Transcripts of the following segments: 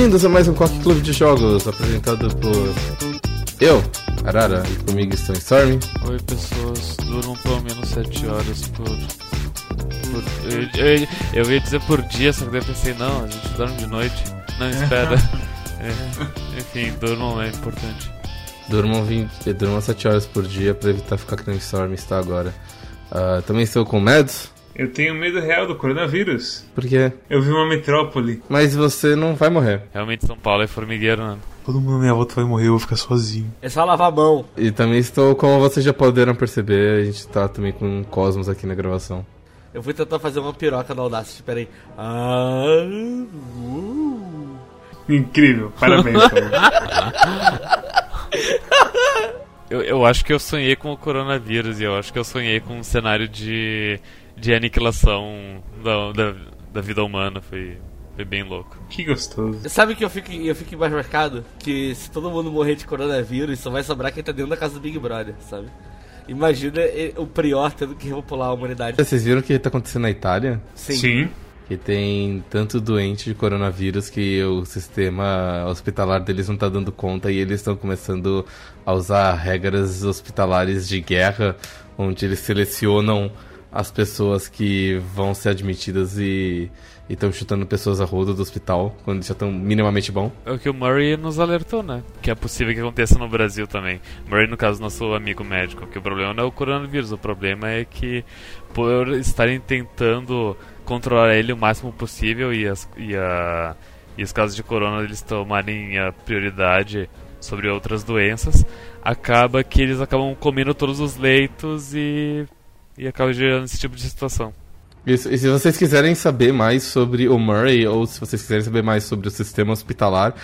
Bem-vindos a mais um Coque Clube de Jogos, apresentado por eu, Arara, e comigo estão Storm. Oi, pessoas, durmam pelo menos 7 horas por. por eu, eu, eu, ia dizer por dia, só que daí eu pensei, não, a gente dorme de noite. Não, espera. é, enfim, durmam é importante. Durmam, 20, durmam 7 horas por dia pra evitar ficar que nem Storm está agora. Uh, também estou com o Mads. Eu tenho medo real do coronavírus. Por quê? Eu vi uma metrópole. Mas você não vai morrer. Realmente São Paulo é formigueiro, né? Todo mundo na minha volta vai morrer, eu vou ficar sozinho. É só lavar a mão. E também estou, como vocês já puderam perceber, a gente tá também com um Cosmos aqui na gravação. Eu fui tentar fazer uma piroca na Audacity, peraí. Ah, uh. Incrível, parabéns, eu, eu acho que eu sonhei com o coronavírus e eu acho que eu sonhei com um cenário de de aniquilação da, da, da vida humana. Foi, foi bem louco. Que gostoso. Sabe que eu fico, eu fico mais marcado? Que se todo mundo morrer de coronavírus, só vai sobrar quem tá dentro da casa do Big Brother, sabe? Imagina o Prior tendo que repopular a humanidade. Vocês viram o que tá acontecendo na Itália? Sim. Sim. Que tem tanto doente de coronavírus que o sistema hospitalar deles não tá dando conta e eles estão começando a usar regras hospitalares de guerra, onde eles selecionam as pessoas que vão ser admitidas e estão chutando pessoas a roda do hospital quando já estão minimamente bom. É o que o Murray nos alertou, né? Que é possível que aconteça no Brasil também. Murray, no caso, nosso amigo médico, que o problema não é o coronavírus, o problema é que por estarem tentando controlar ele o máximo possível e, as, e, a, e os casos de corona eles tomarem a prioridade sobre outras doenças, acaba que eles acabam comendo todos os leitos e e acaba gerando esse tipo de situação. Isso. E se vocês quiserem saber mais sobre o Murray, ou se vocês quiserem saber mais sobre o sistema hospitalar,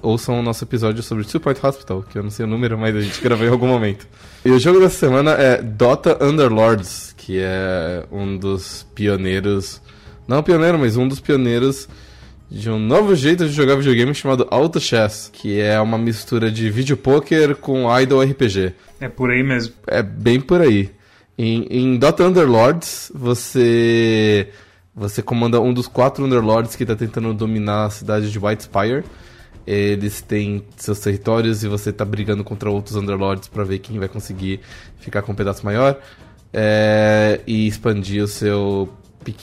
ouçam o nosso episódio sobre Two Point Hospital, que eu não sei o número, mas a gente gravou em algum momento. E o jogo dessa semana é Dota Underlords, que é um dos pioneiros. Não pioneiro, mas um dos pioneiros de um novo jeito de jogar videogame chamado Auto Chess, que é uma mistura de vídeo poker com idol RPG. É por aí mesmo. É bem por aí. Em, em Dota Underlords, você você comanda um dos quatro Underlords que está tentando dominar a cidade de Whitespire. Eles têm seus territórios e você está brigando contra outros Underlords para ver quem vai conseguir ficar com um pedaço maior é, e expandir o seu,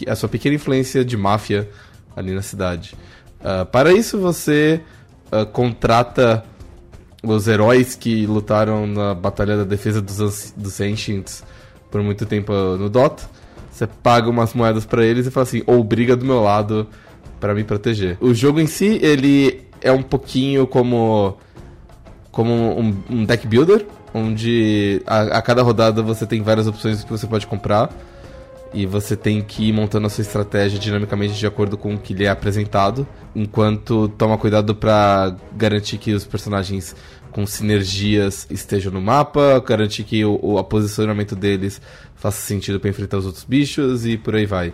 a sua pequena influência de máfia ali na cidade. Uh, para isso, você uh, contrata os heróis que lutaram na Batalha da Defesa dos, dos Ancients por muito tempo no Dota. Você paga umas moedas para eles e fala assim, ou briga do meu lado para me proteger. O jogo em si, ele é um pouquinho como como um, um deck builder, onde a, a, cada rodada você tem várias opções que você pode comprar e você tem que ir montando a sua estratégia dinamicamente de acordo com o que lhe é apresentado, enquanto toma cuidado para garantir que os personagens com sinergias estejam no mapa, garantir que o, o posicionamento deles faça sentido para enfrentar os outros bichos e por aí vai.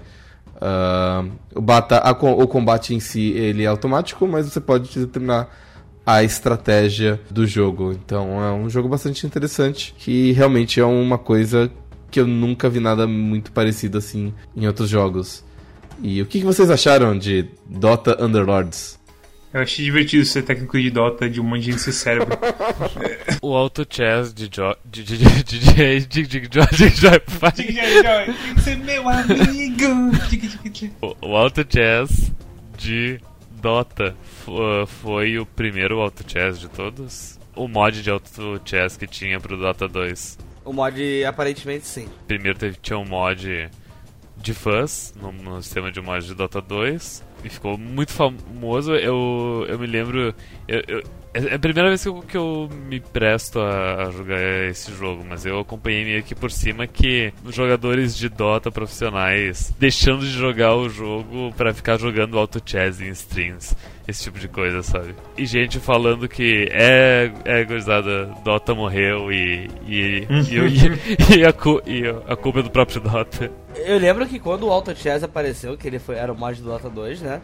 Uh, o, bata, a, o combate em si ele é automático, mas você pode determinar a estratégia do jogo. Então é um jogo bastante interessante que realmente é uma coisa que eu nunca vi nada muito parecido assim em outros jogos. E o que, que vocês acharam de Dota Underlords? Eu achei divertido ser técnico de Dota de um monte de gente sem cérebro. o Auto Chess de Jo. de de de de de de Tem que ser meu amigo. O Auto Chess de Dota foi o primeiro Auto Chess de todos? O mod de Auto Chess que tinha pro Dota 2. O mod aparentemente sim. Primeiro teve, tinha um mod de fãs no, no sistema de mod de Dota 2 e ficou muito famoso. Eu, eu me lembro. Eu, eu, é a primeira vez que eu, que eu me presto a, a, jogar esse jogo, mas eu acompanhei meio por cima que jogadores de Dota profissionais deixando de jogar o jogo para ficar jogando auto chess em streams, esse tipo de coisa, sabe? E gente falando que é, é gurizada, Dota morreu e, e, e, e, e, a, e a culpa é do próprio Dota. Eu lembro que quando o Auto Chess apareceu, que ele foi, era o mod do Dota 2, né?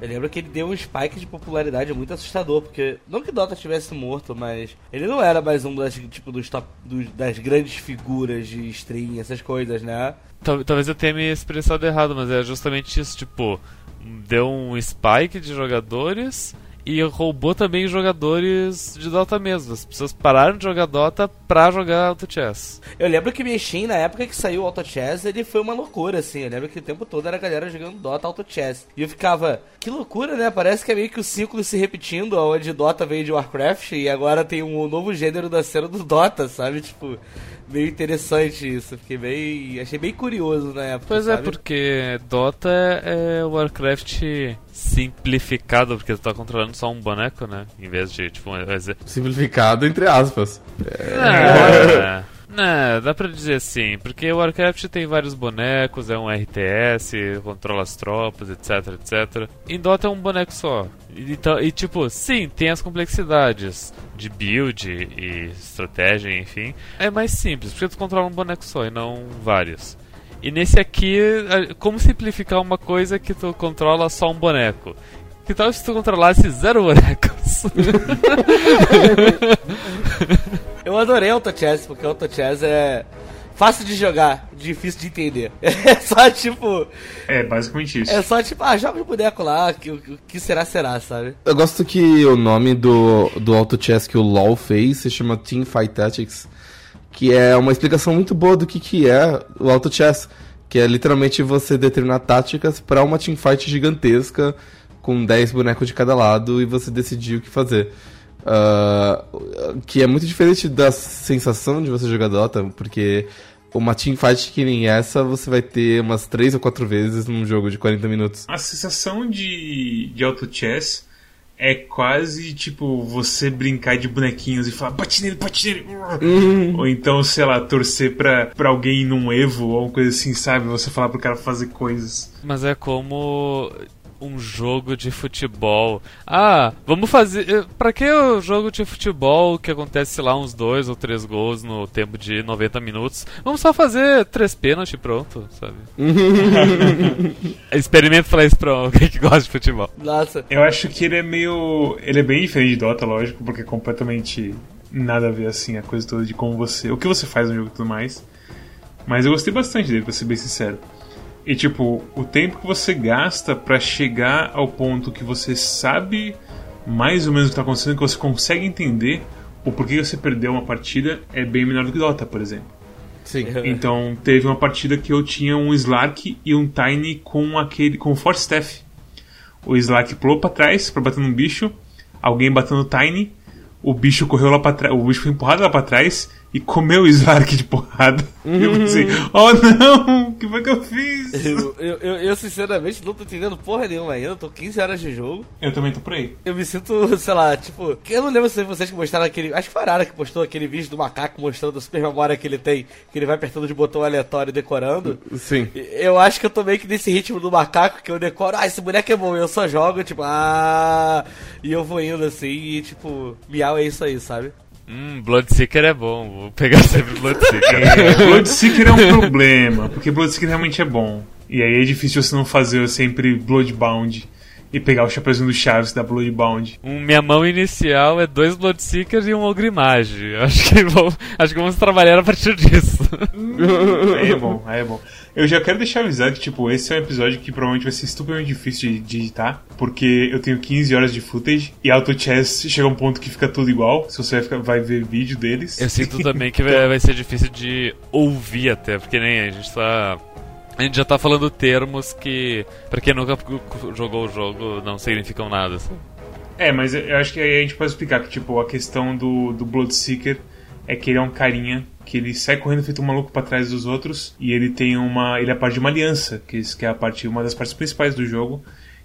Eu lembro que ele deu um spike de popularidade muito assustador, porque não que Dota tivesse morto, mas ele não era mais um das, tipo, dos, top, dos das grandes figuras de stream, essas coisas, né? Talvez eu tenha me expressado errado, mas é justamente isso, tipo, deu um spike de jogadores e roubou também jogadores de Dota mesmo. As pessoas pararam de jogar Dota pra jogar Auto Chess. Eu lembro que Steam, na época que saiu o Auto Chess, ele foi uma loucura, assim. Eu lembro que o tempo todo era a galera jogando Dota Auto Chess. E eu ficava, que loucura, né? Parece que é meio que o ciclo se repetindo, onde Dota veio de Warcraft e agora tem um novo gênero da cena do Dota, sabe? Tipo, meio interessante isso. Fiquei bem. Achei bem curioso na época. Pois é, sabe? porque Dota é Warcraft simplificado, porque tu tá controlando só um boneco, né? Em vez de, tipo, um Simplificado, entre aspas. É, Não, dá pra dizer assim, porque o Warcraft tem vários bonecos, é um RTS, controla as tropas, etc, etc. Em Dota é um boneco só. Então, e tipo, sim, tem as complexidades de build e estratégia, enfim. É mais simples, porque tu controla um boneco só e não vários. E nesse aqui, como simplificar uma coisa que tu controla só um boneco? Que tal se tu controlasse zero bonecos? Eu adorei Auto Chess, porque Auto Chess é fácil de jogar, difícil de entender. É só tipo. É, basicamente isso. É só tipo, ah, joga o boneco lá, que- o que, que será, será, sabe? Eu gosto que o nome do, do Auto Chess que o LoL fez se chama Team Fight Tactics, que é uma explicação muito boa do que, que é o Auto Chess, que é literalmente você determinar táticas para uma teamfight gigantesca com 10 bonecos de cada lado e você decidir o que fazer. Ah, que é muito diferente da sensação de você jogar Dota, porque uma teamfight que nem essa você vai ter umas 3 ou 4 vezes num jogo de 40 minutos. A sensação de, de auto chess é quase tipo você brincar de bonequinhos e falar bate nele, bate nele. Ou então, sei lá, torcer pra, pra alguém num Evo ou uma coisa assim, sabe? Você falar pro cara fazer coisas. Mas é como um jogo de futebol. Ah, vamos fazer. eh, Pra que o jogo de futebol que acontece, sei lá, uns dois ou três gols no tempo de 90 minutos? Vamos só fazer três pênaltis e pronto, sabe? Experimento falar isso pra alguém que gosta de futebol. Nossa. Eu acho que ele é meio. Ele é bem diferente de Dota, lógico, porque é completamente nada a ver assim, a coisa toda de como você. O que você faz no jogo e tudo mais. Mas eu gostei bastante dele, pra ser bem sincero. E tipo, o tempo que você gasta pra chegar ao ponto que você sabe mais ou menos o que tá acontecendo, que você consegue entender o porquê você perdeu uma partida, é bem menor do que Dota, por exemplo. Sim. Então teve uma partida que eu tinha um Slark e um Tiny com aquele com o Force Staff. O Slark pulou pra trás pra bater num bicho, alguém bateu no Tiny, o bicho correu lá pra trás, o bicho foi empurrado lá pra trás e comeu o Slark de porrada. E eu pensei, oh não, o que foi que eu fiz? Eu, eu, eu, eu, sinceramente não tô entendendo porra nenhuma ainda, tô 15 horas de jogo. Eu também tô por aí. Eu me sinto, sei lá, tipo. Eu não lembro se vocês que mostraram aquele. Acho que foi a Arara que postou aquele vídeo do macaco mostrando a super memória que ele tem, que ele vai apertando de botão aleatório e decorando. Sim. Eu acho que eu tô meio que nesse ritmo do macaco que eu decoro, ah, esse boneco é bom, eu só jogo, tipo, ah. E eu vou indo assim e, tipo, miau é isso aí, sabe? Hum, Bloodseeker é bom, vou pegar sempre Bloodseeker. É, Bloodseeker é um problema, porque Bloodseeker realmente é bom. E aí é difícil você não fazer sempre Bloodbound e pegar o chapeuzinho do Chaves da Bloodbound. Um, minha mão inicial é dois Bloodseekers e um Ogrimage. Acho que, acho que vamos trabalhar a partir disso. Aí é bom, aí é bom. Eu já quero deixar avisado que, tipo, esse é um episódio que provavelmente vai ser estupidamente difícil de, de editar, porque eu tenho 15 horas de footage e Auto Chess chega a um ponto que fica tudo igual, se você vai, ficar- vai ver vídeo deles. Eu sinto também que vai, vai ser difícil de ouvir até, porque nem a gente tá. A gente já tá falando termos que, pra quem nunca jogou o jogo, não significam nada. assim. É, mas eu acho que aí a gente pode explicar que, tipo, a questão do, do Bloodseeker é que ele é um carinha que ele sai correndo feito um maluco pra trás dos outros e ele tem uma. ele é parte de uma aliança, que, é a parte, uma das partes principais do jogo.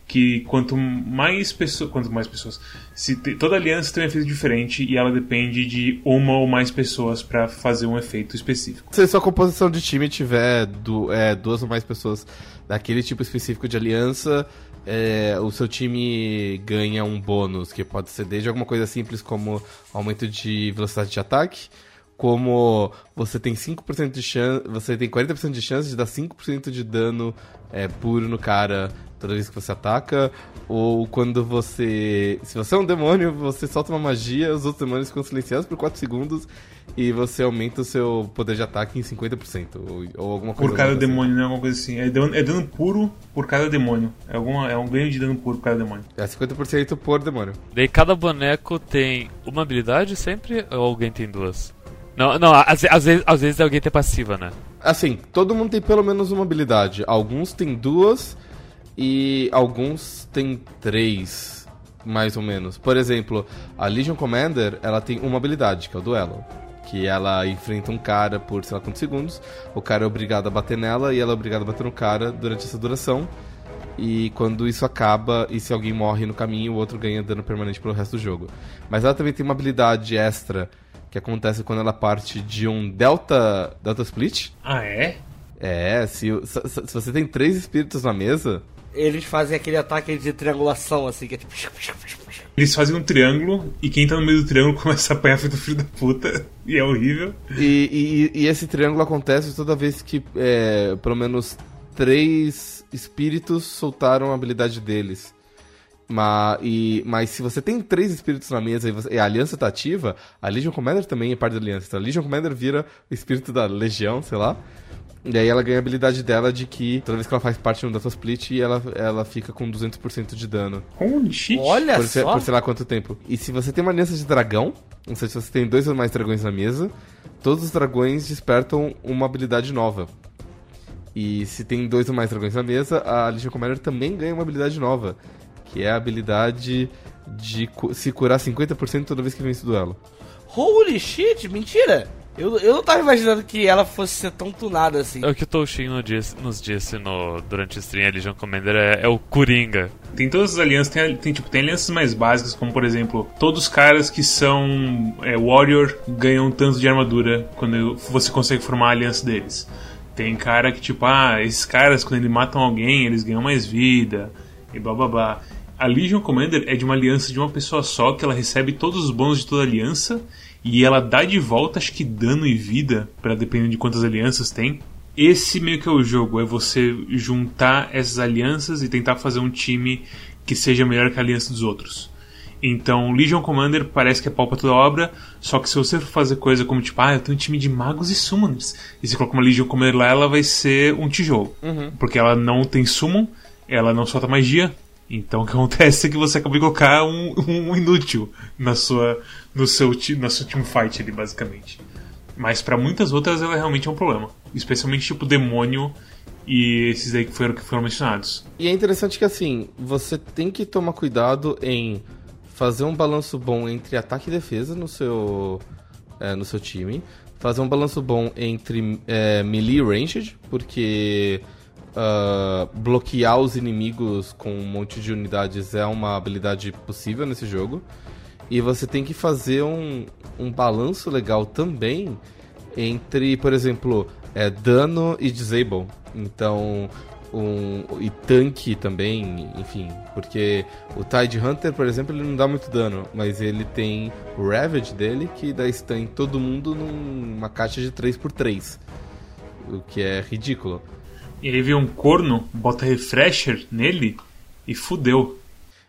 Que quanto mais pessoas. Quanto mais pessoas. Se toda aliança tem um efeito diferente e ela depende de uma ou mais pessoas pra fazer um efeito específico. Se sua composição de time tiver du- é, duas ou mais pessoas daquele tipo específico de aliança, é, o seu time ganha um bônus, que pode ser desde alguma coisa simples como aumento de velocidade de ataque, como você tem 5% de chance, você tem 40% de chance de dar 5% de dano é, puro no cara toda vez que você ataca, ou quando você. Se você é um demônio, você solta uma magia, os outros demônios ficam silenciados por 4 segundos e você aumenta o seu poder de ataque em 50%. Ou, ou alguma coisa Por cada assim. demônio, né? Alguma coisa assim. É dano, é dano puro por cada demônio. É, alguma, é um ganho de dano puro por cada demônio. É 50% por demônio. Daí cada boneco tem uma habilidade sempre ou alguém tem duas? Não, não, às, às vezes, às vezes alguém tem passiva, né? Assim, todo mundo tem pelo menos uma habilidade. Alguns têm duas e alguns têm três, mais ou menos. Por exemplo, a Legion Commander, ela tem uma habilidade, que é o duelo. Que ela enfrenta um cara por sei lá quantos segundos, o cara é obrigado a bater nela e ela é obrigada a bater no cara durante essa duração. E quando isso acaba, e se alguém morre no caminho, o outro ganha dano permanente pelo resto do jogo. Mas ela também tem uma habilidade extra que acontece quando ela parte de um Delta, Delta Split. Ah, é? É, se, se, se você tem três espíritos na mesa, Eles fazem aquele ataque de triangulação, assim, que é tipo. Eles fazem um triângulo e quem tá no meio do triângulo começa a apanhar feito filho da puta. E é horrível. e, e- e esse triângulo acontece toda vez que é, pelo menos três espíritos soltaram a habilidade deles. Mas, e, mas se você tem três espíritos na mesa e, você- e a aliança tá ativa, a Legion Commander também é parte da aliança. Então a Legion Commander vira o espírito da legião, sei lá. E aí ela ganha a habilidade dela de que toda vez que ela faz parte de um Data Split, ela, ela fica com 200% de dano. Holy shit. Olha por, só! por sei lá quanto tempo. E se você tem uma aliança de dragão, ou seja, se você tem dois ou mais dragões na mesa, todos os dragões despertam uma habilidade nova. E se tem dois ou mais dragões na mesa, a Legion Commander também ganha uma habilidade nova, que é a habilidade de cu- se curar 50% toda vez que vence o duelo. Holy shit, mentira! Eu, eu não tava imaginando que ela fosse ser tão tunada assim. É o que o Toshin no disse- nos disse no, durante o stream, a Legion Commander é, é o Coringa. Tem todas as alianças, tem, tem, tipo, tem alianças mais básicas, como por exemplo, todos os caras que são é, Warrior ganham tanto de armadura quando você consegue formar a aliança deles. Tem cara que, tipo, ah, esses caras, quando eles matam alguém, eles ganham mais vida, e blá blá blá. A Legion Commander é de uma aliança de uma pessoa só, que ela recebe todos os bônus de toda a aliança, e ela dá de volta, acho que dano e vida, para dependendo de quantas alianças tem. Esse meio que é o jogo, é você juntar essas alianças e tentar fazer um time que seja melhor que a aliança dos outros. Então, Legion Commander parece que é pau pra toda obra, só que se você for fazer coisa como tipo, ah, eu tenho um time de magos e summoners, e você coloca uma Legion Commander lá, ela vai ser um tijolo. Porque ela não tem summon, ela não solta magia, então o que acontece é que você acaba de colocar um, um inútil na sua, no seu, na sua teamfight ali, basicamente. Mas pra muitas outras ela realmente é um problema. Especialmente tipo demônio e esses aí que foram, que foram mencionados. E é interessante que assim, você tem que tomar cuidado em fazer um balanço bom entre ataque e defesa no seu, é, no seu time. Fazer um balanço bom entre é, melee e ranged, porque ah, bloquear os inimigos com um monte de unidades é uma habilidade possível nesse jogo. E você tem que fazer um, um balanço legal também entre, por exemplo, é, dano e disable. Então, um, e tanque também, enfim. Porque o Tide Hunter, por exemplo, ele não dá muito dano, mas ele tem o Ravage dele que dá stun em todo mundo numa caixa de 3x3. O que é ridículo. E aí vem um corno, bota refresher nele e fudeu.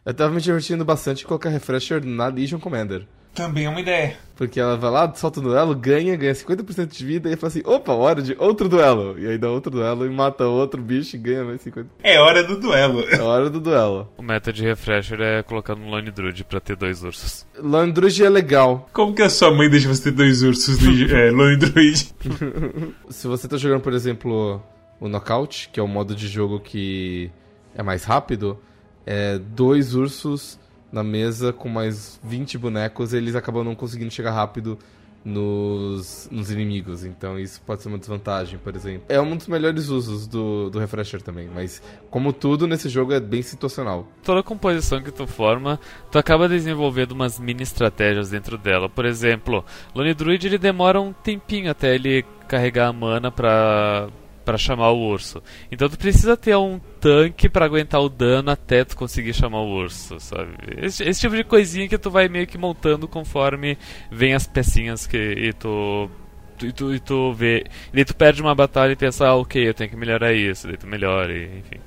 Eu tava me divertindo bastante em colocar Refresher na Legion Commander. Também é uma ideia. Porque ela vai lá, solta o duelo, ganha, ganha 50% de vida e fala assim: opa, hora de outro duelo. E aí dá outro duelo e mata outro bicho e ganha mais 50%. É hora do duelo. É hora do duelo. O meta de refresher é colocar no Lone Druid pra ter dois ursos. Landruge é legal. Como que a sua mãe deixa você ter dois ursos do é, Lone Druid? Se você tá jogando, por exemplo, o Knockout, que é o modo de jogo que é mais rápido, é dois ursos na mesa com mais 20 bonecos, eles acabam não conseguindo chegar rápido nos, nos inimigos. Então isso pode ser uma desvantagem, por exemplo. É um dos melhores usos do, do Refresher também, mas como tudo nesse jogo é bem situacional. Toda composição que tu forma, tu acaba desenvolvendo umas mini estratégias dentro dela. Por exemplo, Lone Druid ele demora um tempinho até ele carregar a mana pra, pra chamar o urso. Então tu precisa ter um tanque pra aguentar o dano até tu conseguir chamar o urso, sabe? Esse, esse tipo de coisinha que tu vai meio que montando conforme vem as pecinhas que e tu tu- e tu, e tu vê. E daí tu perde uma batalha e pensa, ah, ok, eu tenho que melhorar isso, daí tu melhora, e, enfim.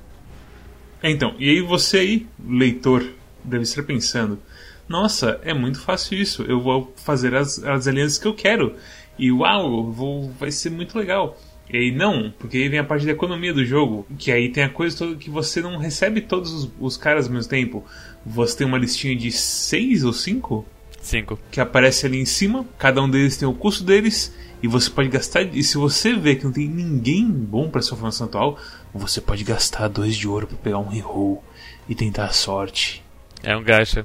É, então, e aí você aí, leitor, deve estar pensando: nossa, é muito fácil isso, eu vou fazer as, as alianças que eu quero. E uau, vou, vai ser muito legal. E aí não, porque aí vem a parte da economia do jogo, que aí tem a coisa toda que você não recebe todos os, os caras ao mesmo tempo. Você tem uma listinha de seis ou cinco Cinco. que aparece ali em cima, cada um deles tem o custo deles, e você pode gastar. E se você vê que não tem ninguém bom para sua formação atual, você pode gastar dois de ouro para pegar um reroll e tentar a sorte. É um gacha.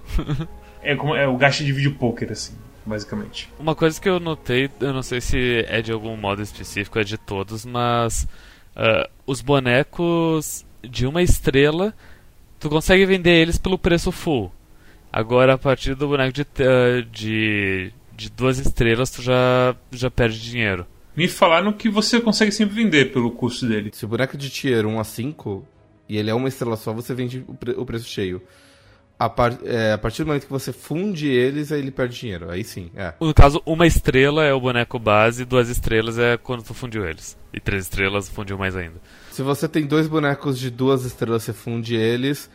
É como é o gasto de vídeo poker assim, basicamente. Uma coisa que eu notei, eu não sei se é de algum modo específico, é de todos, mas ah, os bonecos de uma estrela, tu consegue vender eles pelo preço full. Agora, a partir do boneco de, ah, de, de duas estrelas, tu já, já perde dinheiro. Me falaram que você consegue sempre vender pelo custo dele. Se o boneco de tier 1 a 5 e ele é uma estrela só, você vende o, pre- o preço cheio. A, par- é, a partir do momento que você funde eles, aí ele perde dinheiro. Aí sim, é. No caso, uma estrela é o boneco base, duas estrelas é quando tu fundiu eles. E três estrelas fundiu mais ainda. Se você tem dois bonecos de duas estrelas, você funde eles,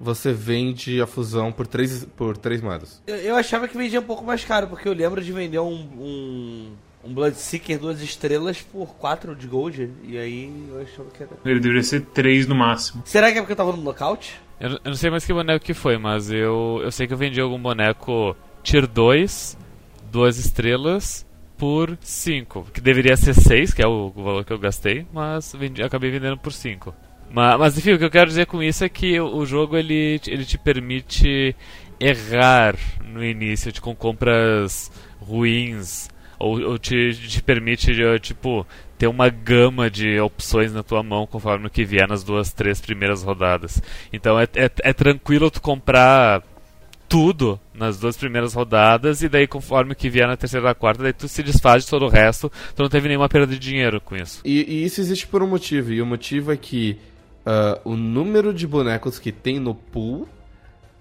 você vende a fusão por três, por três moedas. Eu, eu achava que vendia um pouco mais caro, porque eu lembro de vender um, um, um Bloodseeker duas estrelas por 4 de gold. E aí eu achava que era. Ele deveria ser três no máximo. Será que é porque eu tava no knockout? Eu, eu não sei mais que boneco que foi, mas eu, eu sei que eu vendi algum boneco Tier 2, duas estrelas, por 5. Que deveria ser 6, que é o, o valor que eu gastei, mas vendi, acabei vendendo por 5. Mas, mas enfim, o que eu quero dizer com isso é que o, o jogo ele, ele te permite errar no início, de, com compras ruins. Ou, ou te, te permite, eh, tipo, ter uma gama de opções na tua mão conforme o que vier nas duas, três primeiras rodadas. Então é, é, é tranquilo tu comprar tudo nas duas primeiras rodadas e daí conforme o que vier na terceira na quarta, daí tu se desfaz de todo o resto, tu não teve nenhuma perda de dinheiro com isso. E, e isso existe por um motivo, e o motivo é que ah, o número de bonecos que tem no pool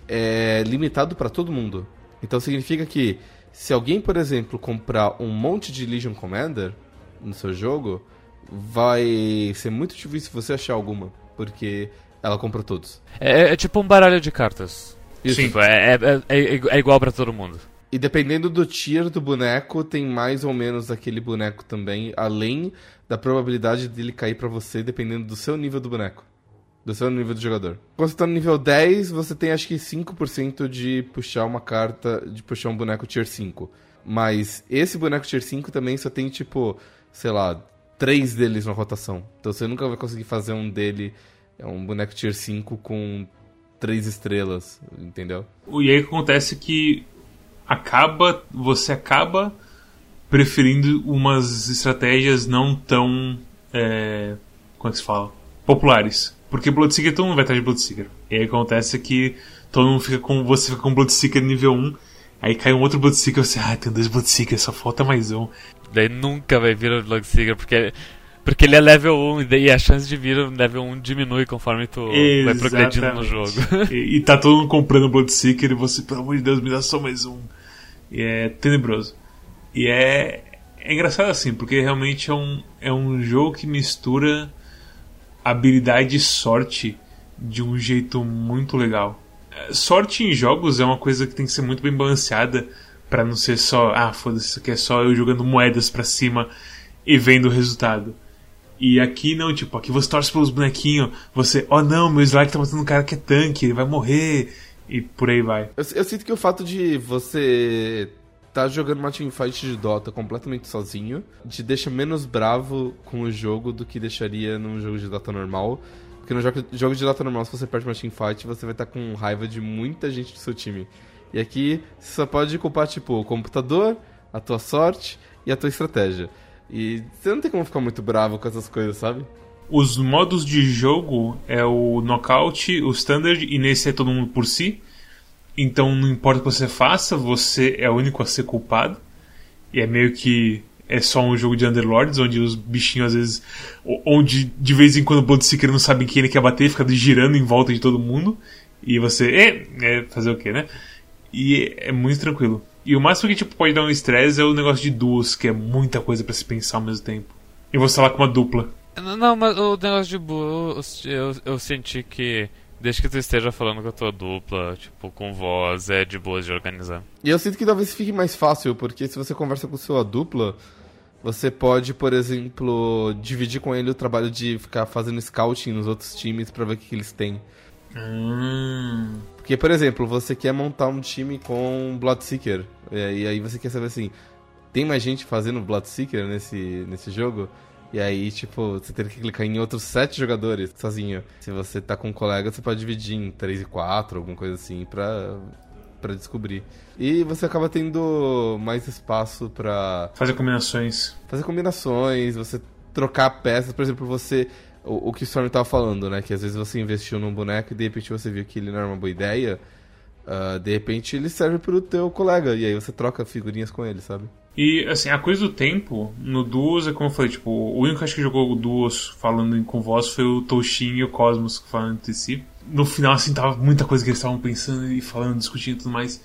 é limitado para todo mundo. Então significa que se alguém, por exemplo, comprar um monte de Legion Commander no seu jogo, vai ser muito difícil você achar alguma, porque ela comprou todos. É, é tipo um baralho de cartas. Sim. Tipo, é, é, é, é igual pra todo mundo. E dependendo do tier do boneco, tem mais ou menos aquele boneco também, além da probabilidade dele cair pra você, dependendo do seu nível do boneco. Do seu nível do jogador. Quando você tá no nível 10, você tem acho que 5% de puxar uma carta, de puxar um boneco tier 5. Mas esse boneco tier 5 também só tem, tipo, sei lá, três deles na rotação. Então você nunca vai conseguir fazer um dele, é um boneco tier 5 com três estrelas, entendeu? E aí acontece que acaba, você acaba preferindo umas estratégias não tão. É, como é que se fala? Populares. Porque Bloodseeker todo mundo vai atrás de Bloodseeker. E aí acontece que todo mundo fica com. Você fica com Bloodseeker nível 1. Aí cai um outro Bloodseeker e você, ah, tem dois Bloodseekers, só falta mais um. Daí nunca vai vir o Bloodseeker, porque, porque ele é level 1 e daí a chance de vir o level 1 diminui conforme tu vai progredindo no jogo. e, e tá todo mundo comprando Bloodseeker e você, pelo amor de Deus, me dá só mais um. E é tenebroso. E é, é engraçado assim, porque realmente é um, é um jogo que mistura habilidade e sorte de um jeito muito legal. É, Sorte em jogos é uma coisa que tem que ser muito bem balanceada para não ser só, ah, foda-se, isso aqui é só eu jogando moedas pra cima e vendo o resultado. E aqui não, tipo, aqui você torce pelos bonequinhos, você, oh não, meu Slack tá matando um cara que é tanque, ele vai morrer, e por aí vai. Eu, eu sinto que o fato de você tá jogando uma teamfight de Dota completamente sozinho te deixa menos bravo com o jogo do que deixaria num jogo de Dota normal. Porque no jogo, jogo de Dota normal, se você perde uma teamfight, você vai estar com raiva de muita gente do seu time. E aqui você só pode culpar, tipo, o computador, a tua sorte e a tua estratégia. E você não tem como ficar muito bravo com essas coisas, sabe? Os modos de jogo é o Knockout, o Standard, e nesse é todo mundo por si. Então não importa o que você faça, você é o único a ser culpado. E é meio que é só um jogo de Underlords, onde os bichinhos às vezes. Onde de vez em quando o Bloodseeker não sabe quem ele quer bater, fica girando em volta de todo mundo. E você. É, é fazer o quê, né? E é muito tranquilo. E o máximo que tipo, pode dar um estresse é o negócio de duos, que é muita coisa pra se pensar ao mesmo tempo. E você tá lá com uma dupla. Não, mas o negócio de Boo, eu, eu, eu senti que Desde que tu esteja falando com a tua dupla, tipo, com voz, é de boas de organizar. E eu sinto que talvez fique mais fácil, porque se você conversa com sua dupla, você pode, por exemplo, dividir com ele o trabalho de ficar fazendo scouting nos outros times pra ver o que, que eles têm. Hum. Porque, por exemplo, você quer montar um time com Bloodseeker, e aí você quer saber assim, tem mais gente fazendo Bloodseeker nesse, nesse jogo? E aí, tipo, você teria que clicar em outros sete jogadores sozinho. Se você tá com um colega, você pode dividir em três e quatro, alguma coisa assim, pra, pra descobrir. E você acaba tendo mais espaço pra Fazer combinações. fazer combinações, você trocar peças. Por exemplo, você. O, o que o Storm tava falando, né? Que às vezes você investiu num boneco e de repente você viu que ele não era uma boa ideia. ah, de repente ele serve pro teu colega. E aí você troca figurinhas com ele, sabe? E, assim, a coisa do tempo, no Duos, é como eu falei, tipo, o único que acho que jogou o Duos falando com voz foi o Toshin e o Cosmos falando entre si. No final, assim, tava muita coisa que eles estavam pensando e falando, discutindo e tudo mais.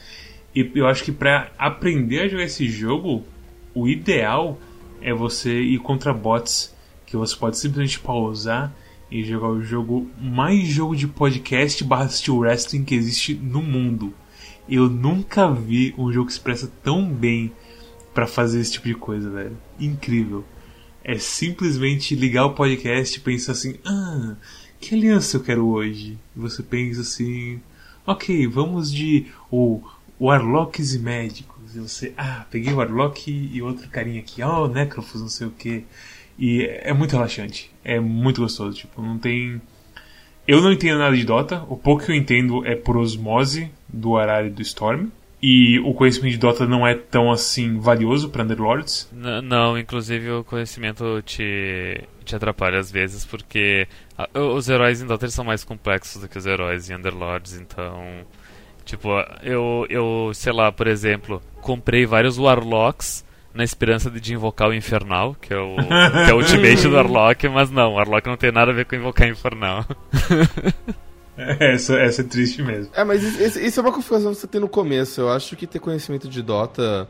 E eu acho que pra aprender a jogar esse jogo, o ideal é você ir contra bots, que você pode simplesmente pausar e jogar o jogo mais jogo de podcast barra steel wrestling que existe no mundo. Eu nunca vi um jogo que se presta tão bem pra fazer esse tipo de coisa, velho. Incrível. É simplesmente ligar o podcast e pensar assim: ah, que aliança eu quero hoje? E você pensa assim: ok, vamos de o Warlocks e Médicos. E você, ah, peguei o Warlock e outro carinha aqui, oh, Necrophos, não sei o que. E é muito relaxante. É muito gostoso, tipo, não tem. Eu não entendo nada de Dota, o pouco que eu entendo é por osmose do horário do Storm. E o conhecimento de Dota não é tão assim valioso para Underlords. N- não, inclusive o conhecimento te, te atrapalha às vezes, porque ah, os heróis em Dota são mais complexos do que os heróis em Underlords, então. Tipo, eu, eu, sei lá, por exemplo, comprei vários Warlocks na esperança de, de invocar o Infernal, que é o, que é o ultimate do Warlock, mas não, o Warlock não tem nada a ver com invocar Infernal. Essa, essa é triste mesmo. É, mas isso, é uma confusão que você tem no começo. Eu acho que ter conhecimento de Dota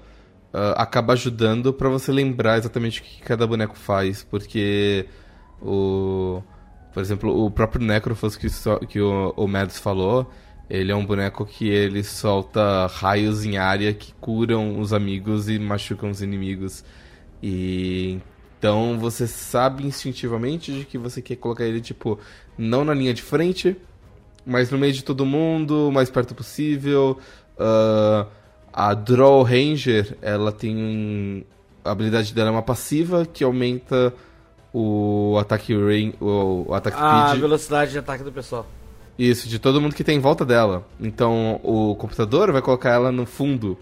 ah, acaba ajudando pra você lembrar exatamente o que cada boneco faz. Porque o. Por exemplo, o próprio Necrophos que, só- que o, o Mads falou, ele é um boneco que ele solta raios em área que curam os amigos e machucam os inimigos. E então você sabe instintivamente de que você quer colocar ele, tipo, não na linha de frente, mas no meio de todo mundo, o mais perto possível. Ah, a Draw Ranger, ela tem a habilidade dela é uma passiva que aumenta o ataque rain, o, o ataque A speed. velocidade de ataque do pessoal. Isso, de todo mundo que tem em volta dela. Então o computador vai colocar ela no fundo,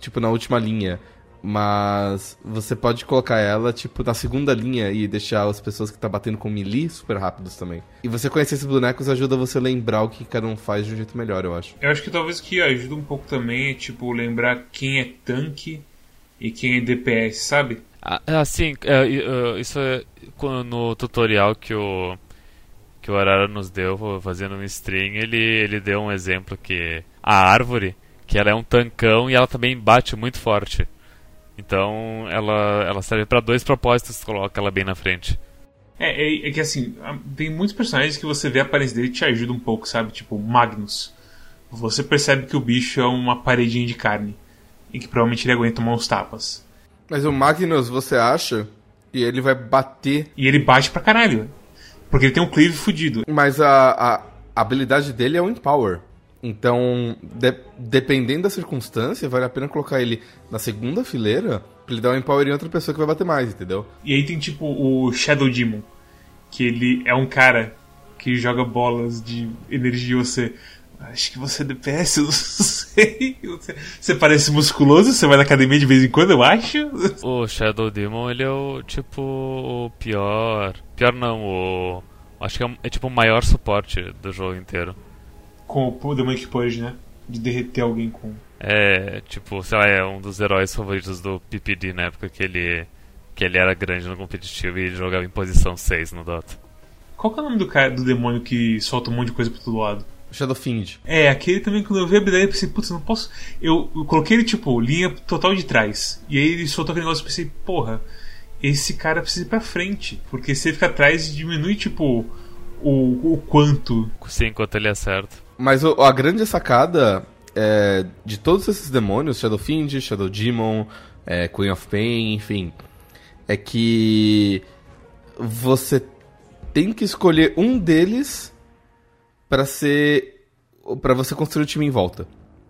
tipo na última linha. Mas você pode colocar ela, tipo, na segunda linha e deixar as pessoas que tá batendo com melee super rápidos também. E você conhecer esses bonecos ajuda você a lembrar o que cada um faz de um jeito melhor, eu acho. Eu acho que talvez que ajuda um pouco também é, tipo, lembrar quem é tanque e quem é DPS, sabe? Ah, Assim, é, é, isso é no tutorial que o que o Arara nos deu fazendo um string, ele ele deu um exemplo que a árvore, que ela é um tancão e ela também bate muito forte. Então, ela ela serve para dois propósitos, se coloca ela bem na frente. É, é, é que assim, tem muitos personagens que você vê a aparência dele e te ajuda um pouco, sabe? Tipo, Magnus. Você percebe que o bicho é uma paredinha de carne. E que provavelmente ele aguenta tomar uns tapas. Mas o Magnus, você acha? E ele vai bater. E ele bate pra caralho. Porque ele tem um cleave fudido. Mas a, a, a habilidade dele é o Empower. Então, de- dependendo da circunstância, vale a pena colocar ele na segunda fileira pra ele dar um Empower em outra pessoa que vai bater mais, entendeu? E aí tem tipo o Shadow Demon. Que ele é um cara que joga bolas de energia e você. Acho que você é DPS, eu não sei. Você, você parece musculoso, você vai na academia de vez em quando, eu acho. O Shadow Demon, ele é o tipo o pior, pior não, o acho que é, é tipo o maior suporte do jogo inteiro. Com o The Monkey Punch, né? De derreter alguém com. É, tipo, sei lá, é um dos heróis favoritos do PPD na época que ele que ele era grande no competitivo e jogava em posição 6 no Dota. Qual que é o nome do cara do demônio que solta um monte de coisa pra todo lado? Shadowfiend. É, aquele também, quando eu vi a habilidade, eu pensei, putz, não posso. Eu, eu coloquei ele, tipo, linha total de trás. E aí ele soltou aquele negócio e pensei, porra, esse cara precisa ir pra frente. Porque se ele ficar atrás, diminui, tipo, o, o quanto. Sim, enquanto ele acerta. Mas o- a grande sacada é, de todos esses demônios, Shadowfiend, Shadow Demon, é, Queen of Pain, enfim, é que você tem que escolher um deles pra ser para você construir o time em volta.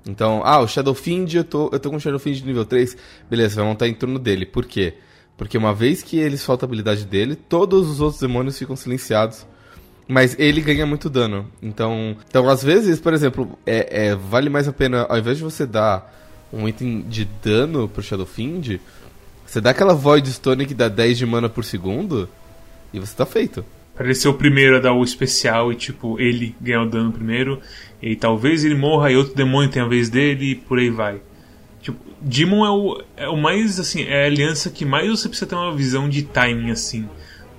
Então, ah, o Shadowfiend, eu tô, eu tô com o Shadowfiend de nível 3, beleza, vai montar em torno dele. Por quê? Porque uma vez que ele solta a habilidade dele, todos os outros demônios ficam silenciados. Mas ele ganha muito dano. Então, então às vezes, por exemplo, é, é, vale mais a pena, ao invés de você dar um item de dano pro Shadowfiend, você dá aquela Void Stone que dá 10 de mana por segundo e você tá feito. Pra ele ser o primeiro a dar o especial e, tipo, ele ganhar o dano primeiro. E talvez ele morra e outro demônio tenha a vez dele e por aí vai. Tipo, Demon é o, é o mais, assim, é a aliança que mais você precisa ter uma visão de timing, assim.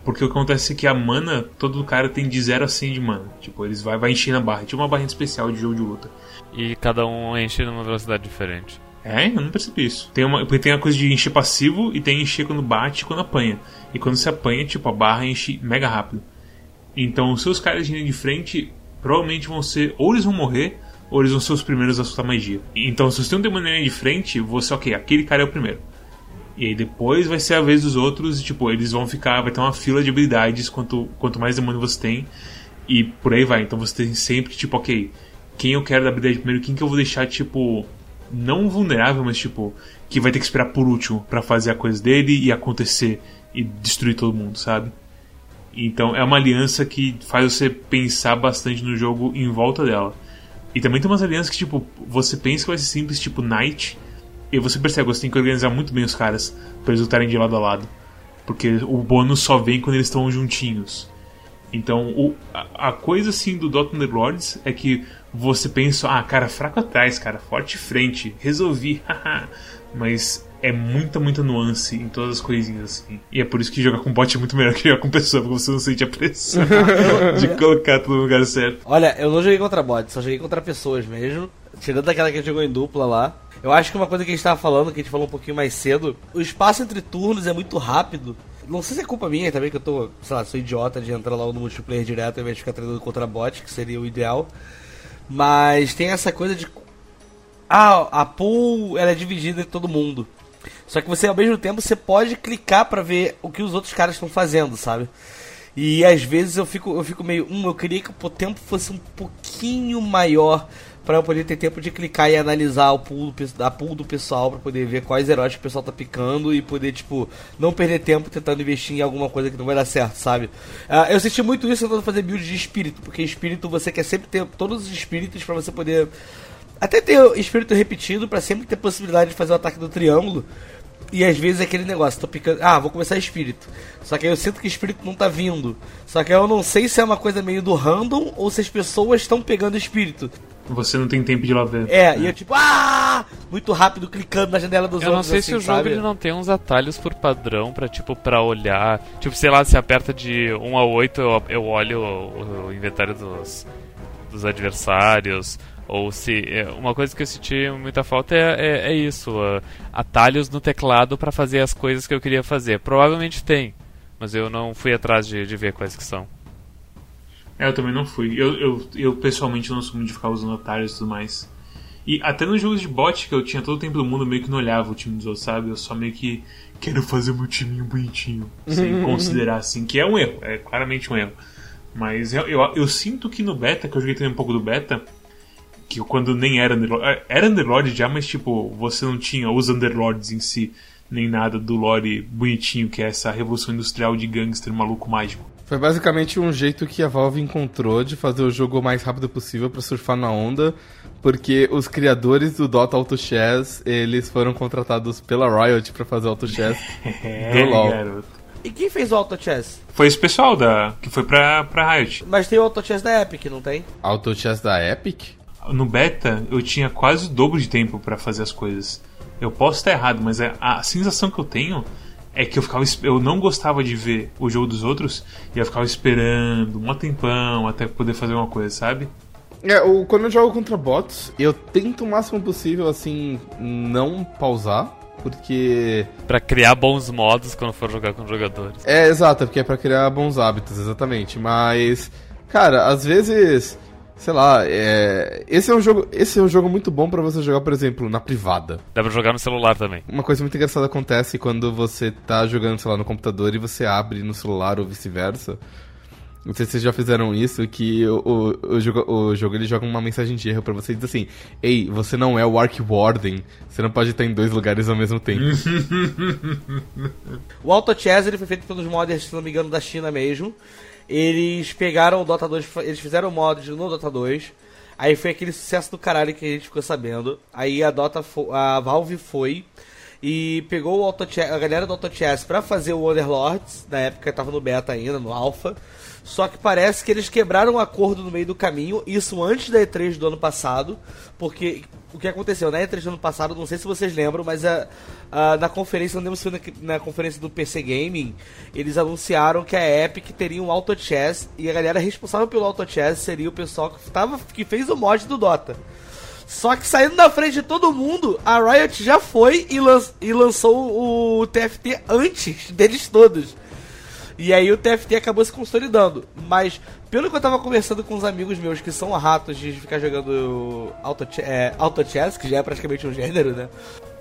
Porque o que acontece é que a mana, todo cara tem de 0 a 100 de mana. Tipo, eles vai, vai encher na barra. Tipo uma barrinha especial de jogo de luta. E cada um enche numa velocidade diferente. É, eu não percebi isso. Tem uma, porque tem a coisa de encher passivo e tem encher quando bate e quando apanha. E quando se apanha, tipo, a barra enche mega rápido. Então, os seus caras linha de frente provavelmente vão ser, ou eles vão morrer, ou eles vão ser os primeiros a soltar magia. Então, se você tem um demônio de frente, você, ok, aquele cara é o primeiro. E aí depois vai ser a vez dos outros, e, tipo, eles vão ficar, vai ter uma fila de habilidades quanto, quanto mais demônio você tem, e por aí vai. Então você tem sempre, tipo, ok, quem eu quero da habilidade primeiro, quem que eu vou deixar, tipo, não vulnerável, mas tipo, que vai ter que esperar por último pra fazer a coisa dele e acontecer e destruir todo mundo, sabe? Então é uma aliança que faz você pensar bastante no jogo em volta dela. E também tem umas alianças que, tipo, você pensa que vai ser simples, tipo Knight, e você percebe que você tem que organizar muito bem os caras pra eles lutarem de lado a lado. Porque o bônus só vem quando eles estão juntinhos. Então, o, a, a coisa assim do Dota Underlords é que você pensa, ah, cara fraco atrás, cara forte frente, resolvi, haha. Mas é muita, muita nuance em todas as coisinhas assim. E é por isso que jogar com bot é muito melhor que jogar com pessoa, porque você não sente a pressão de colocar tudo no lugar certo. Olha, eu não joguei contra bots, só joguei contra pessoas mesmo. Tirando aquela que jogou em dupla lá. Eu acho que uma coisa que a gente tava falando, que a gente falou um pouquinho mais cedo, o espaço entre turnos é muito rápido. Não sei se é culpa minha também, que eu tô, sei lá, sou idiota de entrar logo no multiplayer direto ao invés de ficar treinando contra bot, que seria o ideal. Mas tem essa coisa de. Ah, a pool ela é dividida entre todo mundo. Só que você ao mesmo tempo você pode clicar pra ver o que os outros caras estão fazendo, sabe? E às vezes eu fico, eu fico meio, hum, eu queria que o tempo fosse um pouquinho maior para eu poder ter tempo de clicar e analisar o pool, a pool do pessoal para poder ver quais heróis que o pessoal tá picando e poder tipo não perder tempo tentando investir em alguma coisa que não vai dar certo, sabe? Ah, eu senti muito isso tentando fazer build de espírito, porque espírito você quer sempre ter todos os espíritos para você poder até ter espírito repetido pra sempre ter possibilidade de fazer o ataque do triângulo. E às vezes é aquele negócio, tô picando. Ah, vou começar espírito. Só que aí eu sinto que espírito não tá vindo. Só que eu não sei se é uma coisa meio do random ou se as pessoas estão pegando espírito. Você não tem tempo de ir lá ver. É, e eu tipo, ah! Muito rápido clicando na janela dos Eu não outros. sei assim, se o jogo ele não tem uns atalhos por padrão pra, tipo, pra olhar. Tipo, sei lá, se aperta de 1 a 8, eu, eu olho o, o inventário dos, dos adversários. Ou se. é, Uma coisa que eu senti muita falta é, é, é isso: ah, atalhos no teclado pra fazer as coisas que eu queria fazer. Provavelmente tem, mas eu não fui atrás de, de ver quais que são. É, eu também não fui. Eu, eu, eu pessoalmente não sou muito de ficar usando atalhos e tudo mais. E até nos jogos de bot, que eu tinha todo o tempo do mundo, eu meio que não olhava o time dos outros, sabe? Eu só meio que quero fazer meu timinho bonitinho. Sem considerar assim, que é um erro, é claramente um erro. Mas eu, eu, eu sinto que no beta, que eu joguei também um pouco do beta, que quando nem era Underlord. Era Underlord já, mas tipo, você não tinha os Underlords em si, nem nada do lore bonitinho, que é essa revolução industrial de gangster maluco mágico. Foi basicamente um jeito que a Valve encontrou de fazer o jogo o mais rápido possível pra surfar na onda, porque os criadores do Dota Auto Chess, eles foram contratados pela Riot pra fazer Auto Chess. É, Do LoL. garoto. E quem fez o Auto Chess? Foi esse pessoal da, que foi pra, pra Riot. Mas tem o Auto Chess da Epic, não tem? Auto Chess da Epic? No beta, eu tinha quase o dobro de tempo pra fazer as coisas. Eu posso estar errado, mas a, a sensação que eu tenho é que eu ficava eu não gostava de ver o jogo dos outros e eu ficava esperando um tempão até poder fazer uma coisa, sabe? É, o, quando eu jogo contra bots, eu tento o máximo possível, assim, não pausar, porque... Pra criar bons modos quando for jogar com jogadores. É, exato, porque é pra criar bons hábitos, exatamente, mas... Cara, às vezes, sei lá, é... esse é um jogo, esse é um jogo muito bom pra você jogar, por exemplo, na privada. Dá pra jogar no celular também. Uma coisa muito engraçada acontece quando você tá jogando, sei lá, no computador e você abre no celular ou vice-versa. Não sei se vocês já fizeram isso, que o, o, o jogo, o jogo ele joga uma mensagem de erro pra você e diz assim: Ei, você não é o Ark Warden, você não pode estar em dois lugares ao mesmo tempo. O Auto Chess ele foi feito pelos modders, se não me engano, da China mesmo. Eles pegaram o Dota 2, eles fizeram mods no Dota 2. Aí foi aquele sucesso do caralho que a gente ficou sabendo. Aí a Dota a Valve foi e pegou o Auto a galera do Auto Chess pra fazer o Underlords, na época tava no beta ainda, no alpha. Só que parece que eles quebraram um acordo no meio do caminho, isso antes da E3 do ano passado, porque o que aconteceu na E3 do ano passado, não sei se vocês lembram, mas a, a- na conferência, não lembro se foi na, na conferência do PC Gaming, eles anunciaram que a Epic teria um Auto Chess e a galera responsável pelo Auto Chess seria o pessoal que, tava, que fez o mod do Dota. Só que saindo na frente de todo mundo, a Riot já foi e, lan- e lançou o TFT antes deles todos. E aí o TFT acabou se consolidando. Mas, pelo que eu tava conversando com uns amigos meus que são ratos de ficar jogando Auto, é, Auto Chess, que já é praticamente um gênero, né?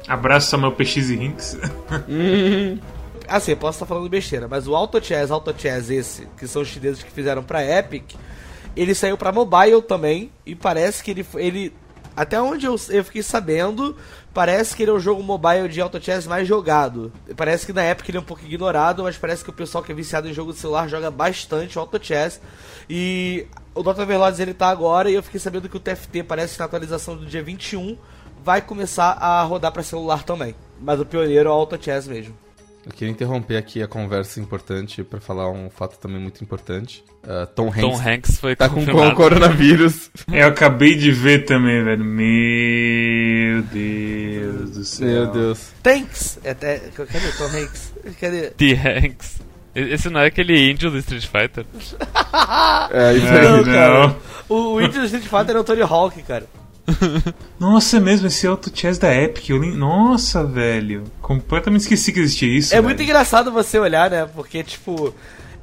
Abraço Samuel PX e Rinks. Assim, posso estar falando besteira, mas o Auto Chess, Auto Chess esse, que são os chineses que fizeram pra Epic, ele saiu pra mobile também, e parece que ele, foi- ele até onde eu, eu fiquei sabendo, parece que ele é o jogo mobile de Auto Chess mais jogado. Parece que na época ele é um pouco ignorado, mas parece que o pessoal que é viciado em jogo de celular joga bastante Auto Chess. E o Dota Overlords ele tá agora, e eu fiquei sabendo que o TFT parece que na atualização do dia 21 vai começar a rodar pra celular também. Mas o pioneiro é o Auto Chess mesmo. Eu queria interromper aqui a conversa importante pra falar um fato também muito importante. Ah, Tom Hanks Tom Hanks foi tá com, com o coronavírus. Eu acabei de ver também, velho. Meu Deus do céu. Meu Deus. Tanks! É, é, cadê Tom Hanks? Cadê? T. Hanks. Esse não é aquele índio do Street Fighter? É, isso Não, aí. Não, cara. não. O, o índio do Street Fighter é o Tony Hawk, cara. Nossa, é mesmo, esse Auto Chess da Epic. Eu. Nossa, velho. Completamente esqueci que existia isso. É velho. muito engraçado você olhar, né? Porque, tipo.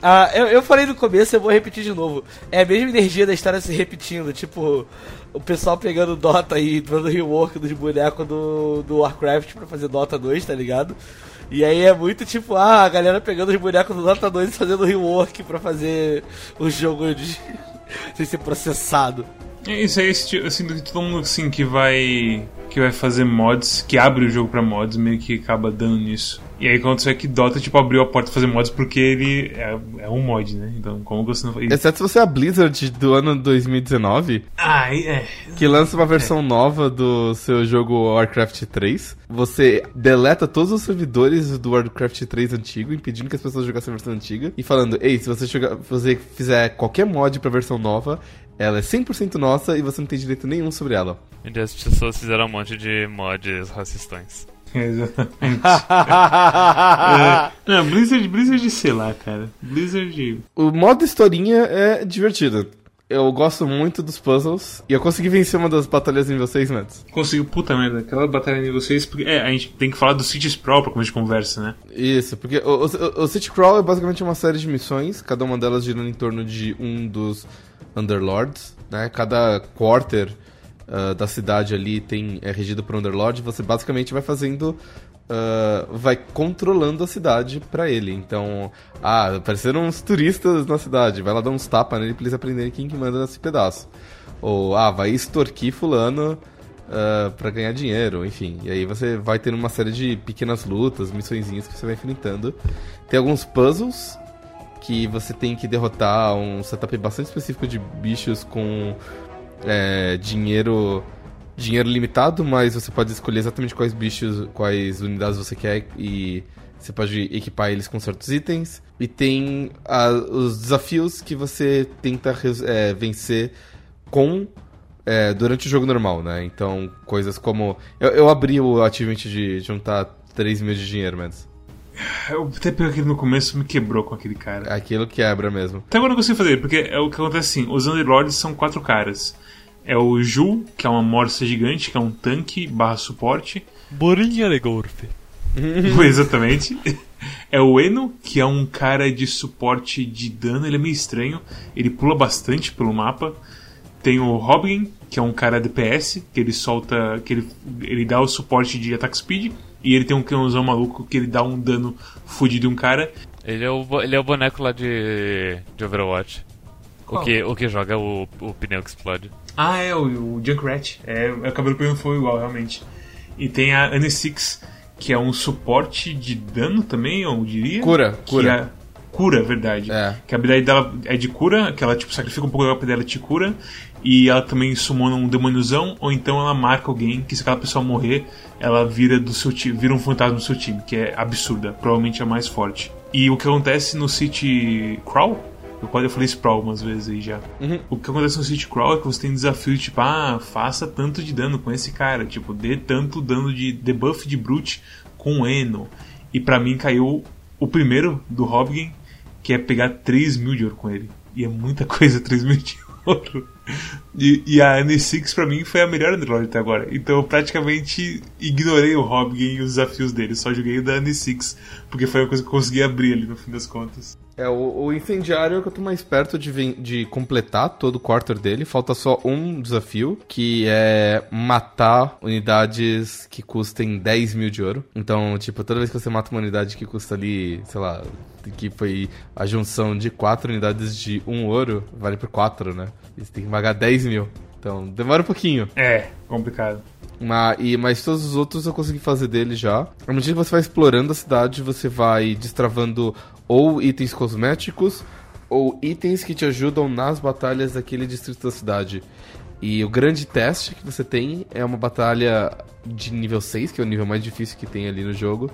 ah, eu, eu falei no começo, eu vou repetir de novo. É a mesma energia da história se repetindo. Tipo, o pessoal pegando Dota e dando rework dos bonecos do, do Warcraft pra fazer Dota 2, tá ligado? E aí é muito tipo, ah, a galera pegando os bonecos do Dota 2 e fazendo rework pra fazer o jogo de. sem ser processado. É isso aí, esse do que todo mundo assim que vai que vai fazer mods, que abre o jogo pra mods, meio que acaba dando nisso. E aí quando você vê que Dota tipo abriu a porta pra fazer mods porque ele é, é um mod, né? Então, como você não faz. Exceto se você é a Blizzard do ano 2019, Ah, é. que lança uma versão nova do seu jogo Warcraft 3. Você deleta todos os servidores do Warcraft 3 antigo, impedindo que as pessoas jogassem a versão antiga. E falando, ei, se você, jogar, se você fizer qualquer mod pra versão nova, ela é 100% nossa e você não tem direito nenhum sobre ela. Onde as pessoas fizeram um monte de mods racistões. Exatamente. É. Não, Blizzard, Blizzard, sei lá, cara. Blizzard. O modo historinha é divertido. Eu gosto muito dos puzzles. E eu consegui vencer uma das batalhas em vocês, Mads. Conseguiu, puta merda, aquela batalha de vocês. Porque, é, a gente tem que falar do Cities Pro pra começar de conversa, né? Isso, porque o, o, o City Crawl é basicamente uma série de missões, cada uma delas girando em torno de um dos Underlords, né? Cada quarter ah, da cidade ali tem, é regido por Underlord, você basicamente vai fazendo. Ah, vai controlando a cidade pra ele. Então, ah, apareceram uns turistas na cidade, vai lá dar uns tapas nele pra eles aprenderem quem que manda nesse pedaço. Ou, ah, vai extorquir fulano uh, para ganhar dinheiro, enfim. E aí você vai tendo uma série de pequenas lutas, missõezinhas que você vai enfrentando. Tem alguns puzzles que você tem que derrotar um setup bastante específico de bichos com é, dinheiro dinheiro limitado, mas você pode escolher exatamente quais bichos, quais unidades você quer e você pode equipar eles com certos itens. E tem ah, os desafios que você tenta é, vencer com é, durante o jogo normal, né? Então, coisas como. Eu, eu abri o achievement de juntar 3 mil de dinheiro, mas Eu até peguei aquele no começo me quebrou com aquele cara. aquilo quebra mesmo. Até agora eu não consigo fazer, porque é o que acontece assim: os Underlords são quatro caras. É o Ju, que é uma morsa gigante, que é um tanque barra suporte. Borinha de golfe. Exatamente. É o Eno, que é um cara de suporte de dano, ele é meio estranho, ele pula bastante pelo mapa. Tem o Robin, que é um cara DPS, que ele solta. que ele, ele dá o suporte de attack speed. E ele tem um canhãozão maluco que ele dá um dano fudido em um cara. Ele é o, ele é o boneco lá de, de Overwatch. O que, o que joga o, o pneu que explode. Ah, é, o, o Junkrat. É, é o cabelo pegando fogo igual, realmente. E tem a Anne Six, que é um suporte de dano também, eu diria. Cura, Que cura. é- cura, verdade. É. Que a habilidade dela é de cura, que ela tipo, sacrifica um pouco da HP dela e te cura. E ela também sumona um demôniozão, ou então ela marca alguém que se aquela pessoa morrer, ela vira do seu time, vira um fantasma do seu time, que é absurda, provavelmente é a mais forte. E o que acontece no City Crawl, eu quase falei Sprawl umas vezes aí já. Uhum. O que acontece no City Crawl é que você tem desafio de tipo, ah, faça tanto de dano com esse cara, tipo, dê tanto dano de debuff de Brute com o Eno. E pra mim caiu o primeiro do Hobgin, que é pegar 3 mil de ouro com ele. E é muita coisa, 3 mil de ouro. E, e a N6 pra mim foi a melhor Underlord até agora. Então eu praticamente ignorei o Hobgin e os desafios dele, só joguei o da N6, porque foi a coisa que eu consegui abrir ali no fim das contas. É, o, o incendiário é o que eu tô mais perto de, de completar todo o quarter dele. Falta só um desafio, que é matar unidades que custem 10 mil de ouro. Então, tipo, toda vez que você mata uma unidade que custa ali, sei lá, que foi a junção de 4 unidades de 1 ouro, vale por 4, né? E você tem que pagar 10 mil. Então, demora um pouquinho. É, complicado. Mas, e, mas todos os outros eu consegui fazer dele já. À medida que você vai explorando a cidade, você vai destravando ou itens cosméticos ou itens que te ajudam nas batalhas daquele distrito da cidade. E o grande teste que você tem é uma batalha de nível 6, que é o nível mais difícil que tem ali no jogo.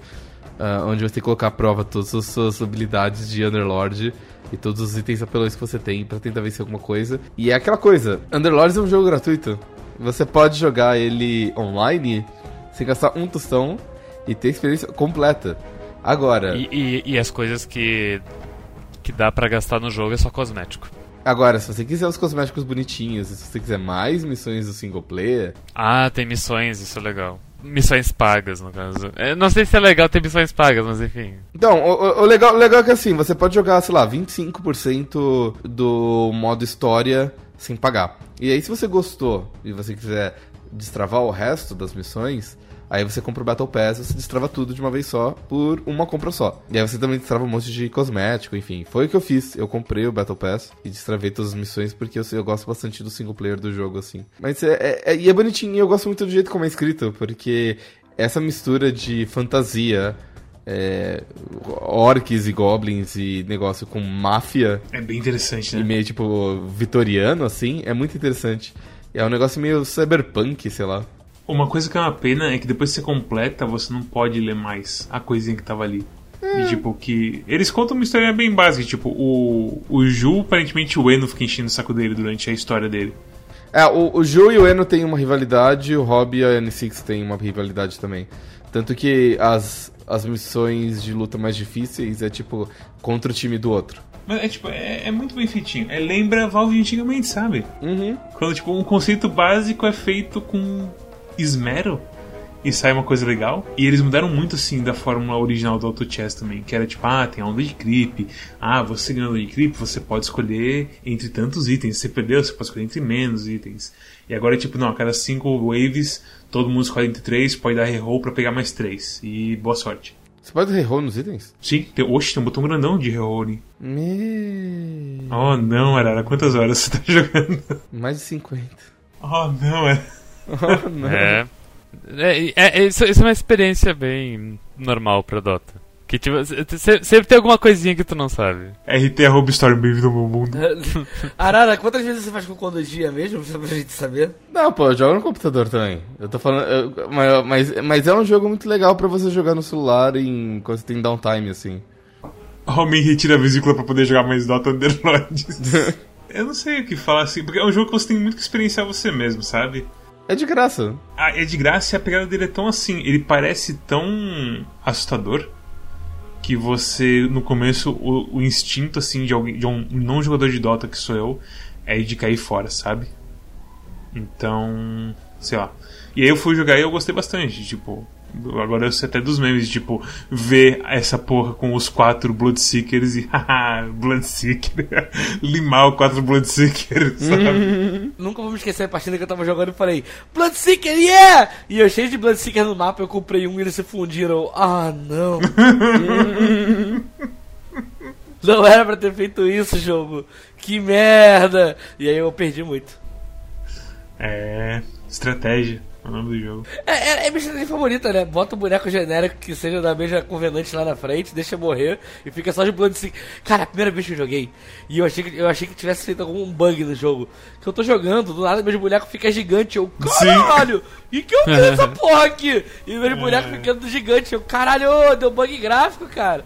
ah, onde você tem que colocar à prova todas as suas habilidades de Underlord e todos os itens apelões que você tem pra tentar vencer alguma coisa. E é aquela coisa, Underlords é um jogo gratuito. Você pode jogar ele online sem gastar um tostão e ter experiência completa. Agora, E, e, e as coisas que, que dá pra gastar no jogo é só cosmético. agora, se você quiser os cosméticos bonitinhos, e se você quiser mais missões do single player, Ah, tem missões, isso é legal. Missões pagas, no caso. É, não sei se é legal ter missões pagas, mas enfim. Então, o- o legal, o legal é que assim, você pode jogar, sei lá, 25% do modo história sem pagar. E aí, se você gostou e você quiser destravar o resto das missões, aí você compra o Battle Pass e você destrava tudo de uma vez só por uma compra só. E aí você também destrava um monte de cosmético, enfim. Foi o que eu fiz. Eu comprei o Battle Pass e destravei todas as missões porque eu, eu gosto bastante do single player do jogo, assim. Mas é, é- é- e é bonitinho eu gosto muito do jeito como é escrito, porque essa mistura de fantasia é, orcs e goblins e negócio com máfia É bem interessante, e né? meio tipo vitoriano, assim, é muito interessante. É um negócio meio cyberpunk, sei lá. Uma coisa que é uma pena é que depois que você completa, você não pode ler mais a coisinha que tava ali. E, tipo, que. Eles contam uma história bem básica, tipo, o, o Ju, aparentemente o Eno fica enchendo o saco dele durante a história dele. É, o, o Ju e o Eno têm uma rivalidade, o Rob e a N6 têm uma rivalidade também. Tanto que as, as missões de luta mais difíceis é tipo contra o time do outro. Mas é tipo, é, é muito bem feitinho. É, lembra Valve antigamente, sabe? Uhum. Quando tipo, um conceito básico é feito com esmero e sai uma coisa legal. E eles mudaram muito assim da fórmula original do Auto Chess também, que era tipo, ah, tem a onda de creep. Ah, você ganhando de creep, você pode escolher entre tantos itens. Se você perdeu, você pode escolher entre menos itens. E agora é tipo, não, a cada cinco waves, todo mundo escolhe entre três, pode dar reroll pra pegar mais três. E boa sorte. Você pode reroll nos itens? Sim, tem, oxe, tem um botão grandão de reroll ali. Me... Oh não, Arara, quantas horas você tá jogando? Mais de 50. Oh não, Arara. Oh, não. É. É, é, é, isso, isso é uma experiência bem normal pra Dota. Que tipo, se- se- sempre tem alguma coisinha que tu não sabe. RT arroba Storm, bem-vindo ao meu mundo. Arara, quantas vezes você faz cocologia mesmo? Só pra gente saber. Não, pô, eu jogo no computador também. Eu tô falando. eu- mas, mas, mas é um jogo muito legal pra você jogar no celular em, quando você tem downtime, assim. Homem retira a vesícula pra poder jogar mais Dota Underlords. Eu não sei o que falar assim, porque é um jogo que você tem muito que experienciar você mesmo, sabe? É de graça. Ah, é de graça e a pegada dele é tão assim, ele parece tão assustador que você, no começo, o, o instinto assim de alguém, de um não jogador de Dota que sou eu, é de cair fora, sabe? Então, sei lá. E aí eu fui jogar e eu gostei bastante, tipo, Agora eu sei até dos memes, tipo, ver essa porra com os quatro Bloodseekers e haha, Bloodseeker. Limar os quatro Bloodseekers, sabe? Nunca vou me esquecer a partida que eu tava jogando e falei, Bloodseeker, yeah! E eu cheio de Bloodseeker no mapa, eu comprei um e eles se fundiram. Ah, não. não era pra ter feito isso, jogo. Que merda! E aí eu perdi muito. É. Estratégia. É o nome do jogo. É, é, é minha estratégia favorita, né? Bota um boneco genérico que seja da mesma convenante lá na frente, deixa morrer e fica só de Blood Seeker. Cara, a primeira vez que eu joguei, e eu achei que, eu achei que tivesse feito algum bug no jogo. Que eu tô jogando, do nada meu boneco fica gigante. Eu, caralho! E que eu fiz essa porra aqui? E meu boneco ficando gigante. Eu, caralho, deu bug gráfico, cara.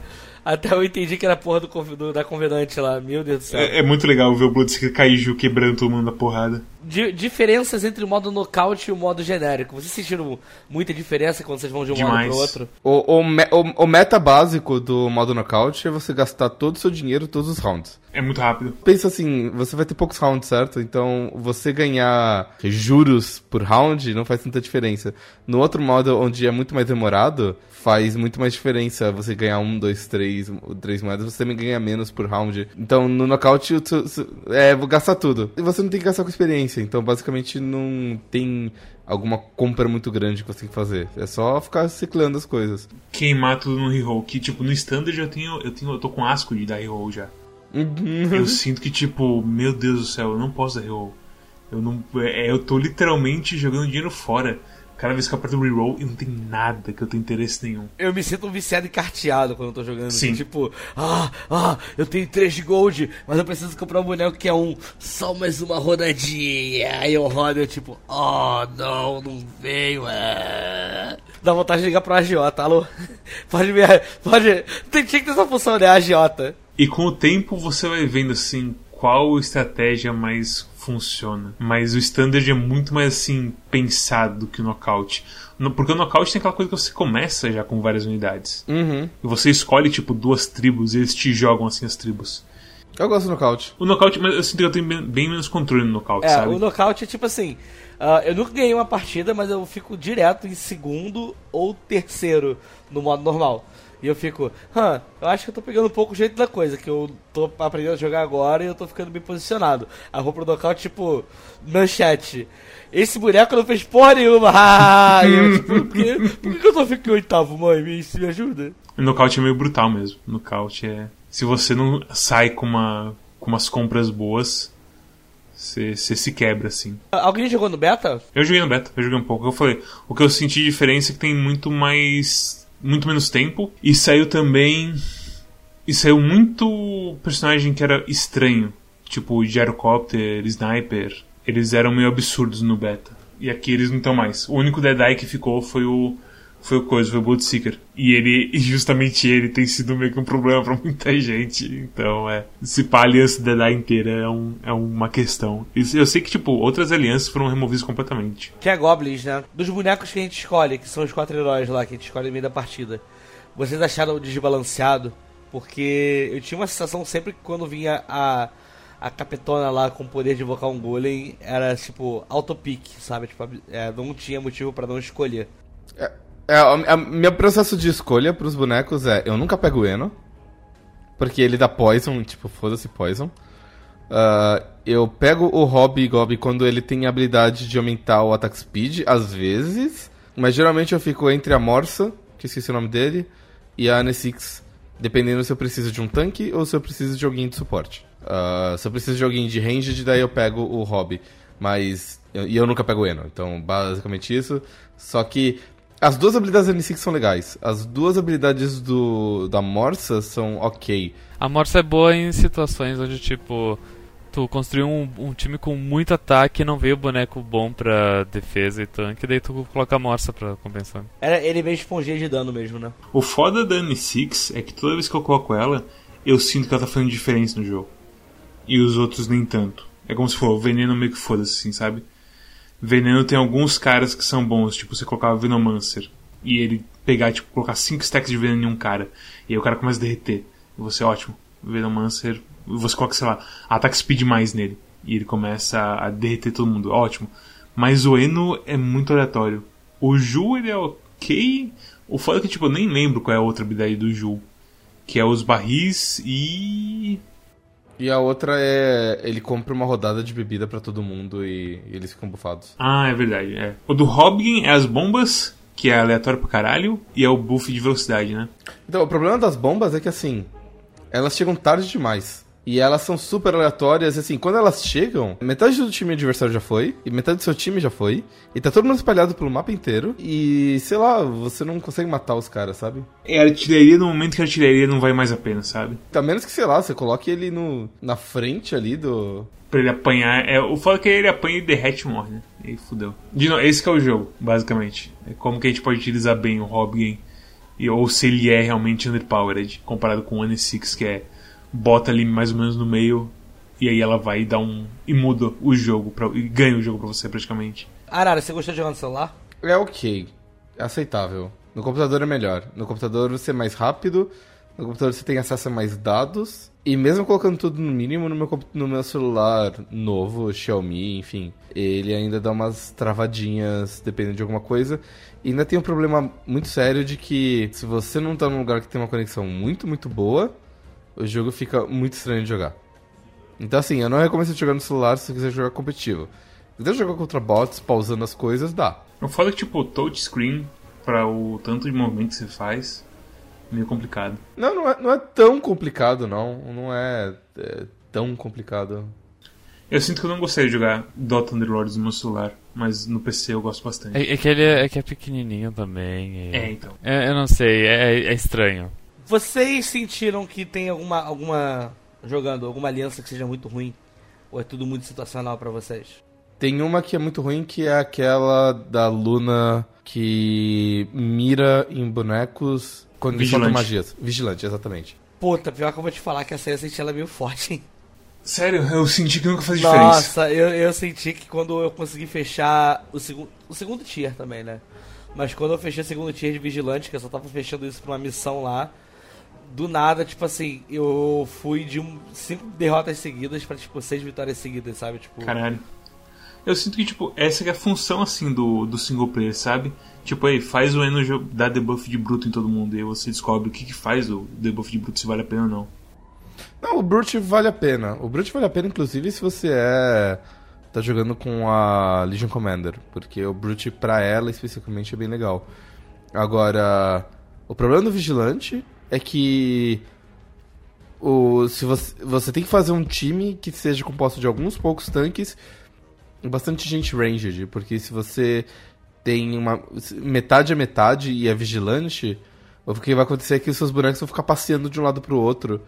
Até eu entendi que era a porra do, do, da convenante lá. Meu Deus do céu. É, é muito legal ver o Bloodseeker Kaiju quebrando todo mundo na porrada. Di diferenças entre o modo nocaute e o modo genérico. Vocês sentiram muita diferença quando vocês vão de um Demais. modo pro outro? O, o, me- o- o meta básico do modo knockout é você gastar todo o seu dinheiro todos os rounds. É muito rápido. Pensa assim, você vai ter poucos rounds, certo? Então, você ganhar juros por round não faz tanta diferença. No outro modo, onde é muito mais demorado, faz muito mais diferença você ganhar um, dois, três, três moedas, você também ganha menos por round. Então, no seu- é, vou gastar tudo. E você não tem que gastar com experiência, então basicamente não tem alguma compra muito grande que você tem que fazer. É só ficar ciclando as coisas. Queimar tudo no reroll. Que, tipo, no standard eu tenho. Eu tenho. Eu tô com asco de dar reroll já. Eu sinto que, tipo, meu Deus do céu, eu não posso dar reroll. Eu não. É, eu tô literalmente jogando dinheiro fora. Cada vez que eu aperto reroll e não tem nada que eu tenho interesse nenhum. Eu me sinto um viciado e carteado quando eu tô jogando. Sim. Tipo, ah, ah, eu tenho 3 de gold, mas eu preciso comprar um boneco que é um. Só mais uma rodadinha. Aí eu rodo e eu tipo, oh, não, não veio. É. Dá vontade de ligar pro agiota, alô? Pode me. Pode. Tem, tinha que ter essa função, né? Agiota. E com o tempo você vai vendo assim qual estratégia mais funciona. Mas o standard é muito mais assim pensado do que o knockout. No- Porque o knockout tem aquela coisa que você começa já com várias unidades. Uhum. E você escolhe tipo duas tribos e eles te jogam assim as tribos. Eu gosto do nocaute. O knockout, mas eu sinto que eu tenho bem, menos controle no knockout, É, sabe? o nocaute é tipo assim. ah, eu nunca ganhei uma partida, mas eu fico direto em segundo ou terceiro no modo normal. E eu fico, hã, eu acho que eu tô pegando um pouco o jeito da coisa, que eu tô aprendendo a jogar agora e eu tô ficando bem posicionado. Aí eu vou pro nocaute, tipo, manchete. Esse boneco não fez porra nenhuma. Ah, e eu, tipo, por que, por que eu tô ficando em oitavo, mãe? Me, isso me ajuda? O knockout é meio brutal mesmo. O knockout é. Se você não sai com, uma, com umas compras boas, você, você se quebra assim. Alguém jogou no beta? Eu joguei no beta, eu joguei um pouco. Eu falei, o que eu senti de diferença é que tem muito mais. Muito menos tempo. E saiu também. E saiu muito personagem que era estranho. Tipo Gyrocopter, Sniper. Eles eram meio absurdos no beta. E aqui eles não estão mais. O único Deadeye que ficou foi o. Foi o coisa, foi o Bloodseeker. E ele, e justamente ele tem sido meio que um problema pra muita gente. Então é. Se pá, a aliança Deadeye inteira é, um, é uma questão. Eu sei que, tipo, outras alianças foram removidas completamente. Que é Goblins, né? Dos bonecos que a gente escolhe, que são os quatro heróis lá, que a gente escolhe no meio da partida. Vocês acharam desbalanceado? Porque eu tinha uma sensação sempre que quando vinha a, a capitona lá com o poder de invocar um golem, era tipo autopique, sabe? Tipo, é, não tinha motivo pra não escolher. É, o a- meu processo de escolha pros bonecos é: eu nunca pego o Eno, porque ele dá poison, tipo, foda-se poison. Ah, eu pego o Hobby Gob quando ele tem a habilidade de aumentar o attack speed, às vezes, mas geralmente eu fico entre a Morsa, que esqueci o nome dele, e a Anesix, dependendo se eu preciso de um tanque ou se eu preciso de alguém de suporte. Ah, se eu preciso de alguém de ranged, daí eu pego o Hobby, mas. E eu nunca pego o Eno, então basicamente isso. Só que as duas habilidades da Anesix são legais. As duas habilidades do da Morsa são ok. A Morsa é boa em situações onde, tipo, tu construiu um, um time com muito ataque e não veio boneco bom pra defesa e tanque, daí tu coloca a Morsa pra compensar. Era ele meio esponjinha de dano mesmo, né? O foda da Anne Six é que toda vez que eu coloco ela, eu sinto que ela tá fazendo diferença no jogo. E os outros nem tanto. É como se for, o veneno meio que foda-se, assim, sabe? Veneno tem alguns caras que são bons, tipo, você colocar o Venomancer e ele pegar, tipo, colocar 5 stacks de veneno em um cara, e aí o cara começa a derreter. E você, ótimo, Venomancer, você coloca, sei lá, ataque speed mais nele, e ele começa a, derreter todo mundo, ótimo. Mas o Eno é muito aleatório. O Ju, ele é, ok. O foda é que, tipo, eu nem lembro qual é a outra habilidade do Ju. Que é os barris e. E a outra é. Ele compra uma rodada de bebida pra todo mundo e, e eles ficam bufados. Ah, é verdade, é. O do Hobgin é as bombas, que é aleatório pra caralho, e é o buff de velocidade, né? Então, o problema das bombas é que assim. Elas chegam tarde demais. E elas são super aleatórias, assim, quando elas chegam, metade do time adversário já foi, e metade do seu time já foi, e tá todo mundo espalhado pelo mapa inteiro, e sei lá, você não consegue matar os caras, sabe? É artilharia no momento que a artilharia não vai mais a pena, sabe? A menos que, sei lá, você coloque ele no, na frente ali do. Pra ele apanhar. É, o foda é que ele apanha e derrete e morre, né? E fudeu. De novo, esse que é o jogo, basicamente. É como que a gente pode utilizar bem o Hobgame. E, ou se ele é realmente underpowered, comparado com o N6, que é bota ali mais ou menos no meio e aí ela vai dar um e muda o jogo pra, e ganha o jogo pra você praticamente. Arara, você gostou de jogar no celular? É ok. É aceitável. No computador é melhor. No computador você é mais rápido. No computador você tem acesso a mais dados. E mesmo colocando tudo no mínimo no meu, no meu celular novo, Xiaomi, enfim, ele ainda dá umas travadinhas dependendo de alguma coisa. E ainda tem um problema muito sério de que se você não tá num lugar que tem uma conexão muito, muito boa, o jogo fica muito estranho de jogar. Então assim, eu não recomendo você jogar no celular se você quiser jogar competitivo. Se quiser jogar contra bots, pausando as coisas, dá. O foda é que, tipo, touchscreen, pra o tanto de movimento que você faz, meio complicado. Não, não é, não é tão complicado, não. Não é, é tão complicado. Eu sinto que eu não gostaria de jogar Dota Underlords no meu celular, mas no PC eu gosto bastante. É, é que ele é, é que é pequenininho também. e- É, então. É, eu não sei, é, é estranho. Vocês sentiram que tem alguma, alguma. jogando, alguma aliança que seja muito ruim? Ou é tudo muito situacional pra vocês? Tem uma que é muito ruim, que é aquela da Luna que mira em bonecos quando Vigilante. magias. Vigilante, exatamente. Puta, pior que eu vou te falar que essa aí eu senti ela meio forte, hein? Sério, eu senti que nunca faz diferença. Nossa, eu, eu senti que quando eu consegui fechar o segundo. O segundo tier também, né? Mas quando eu fechei o segundo tier de vigilante, que eu só tava fechando isso pra uma missão lá, do nada, tipo assim, eu fui de um, cinco derrotas seguidas pra, tipo, seis vitórias seguidas, sabe? Tipo. Caralho. Eu sinto que, tipo, essa é a função, assim, do, do single player, sabe? Tipo, aí, faz o Eno dar debuff de bruto em todo mundo, e aí você descobre o que que faz o debuff de bruto, se vale a pena ou não. Não, o Brute vale a pena. O Brute vale a pena, inclusive, se você é. tá jogando com a Legion Commander. Porque o Brute, pra ela especificamente, é bem legal. Agora, o problema do Vigilante é que. O, se você, você tem que fazer um time que seja composto de alguns poucos tanques e bastante gente ranged. Porque se você tem uma. metade a metade e é vigilante, o que vai acontecer é que os seus bonecos vão ficar passeando de um lado pro outro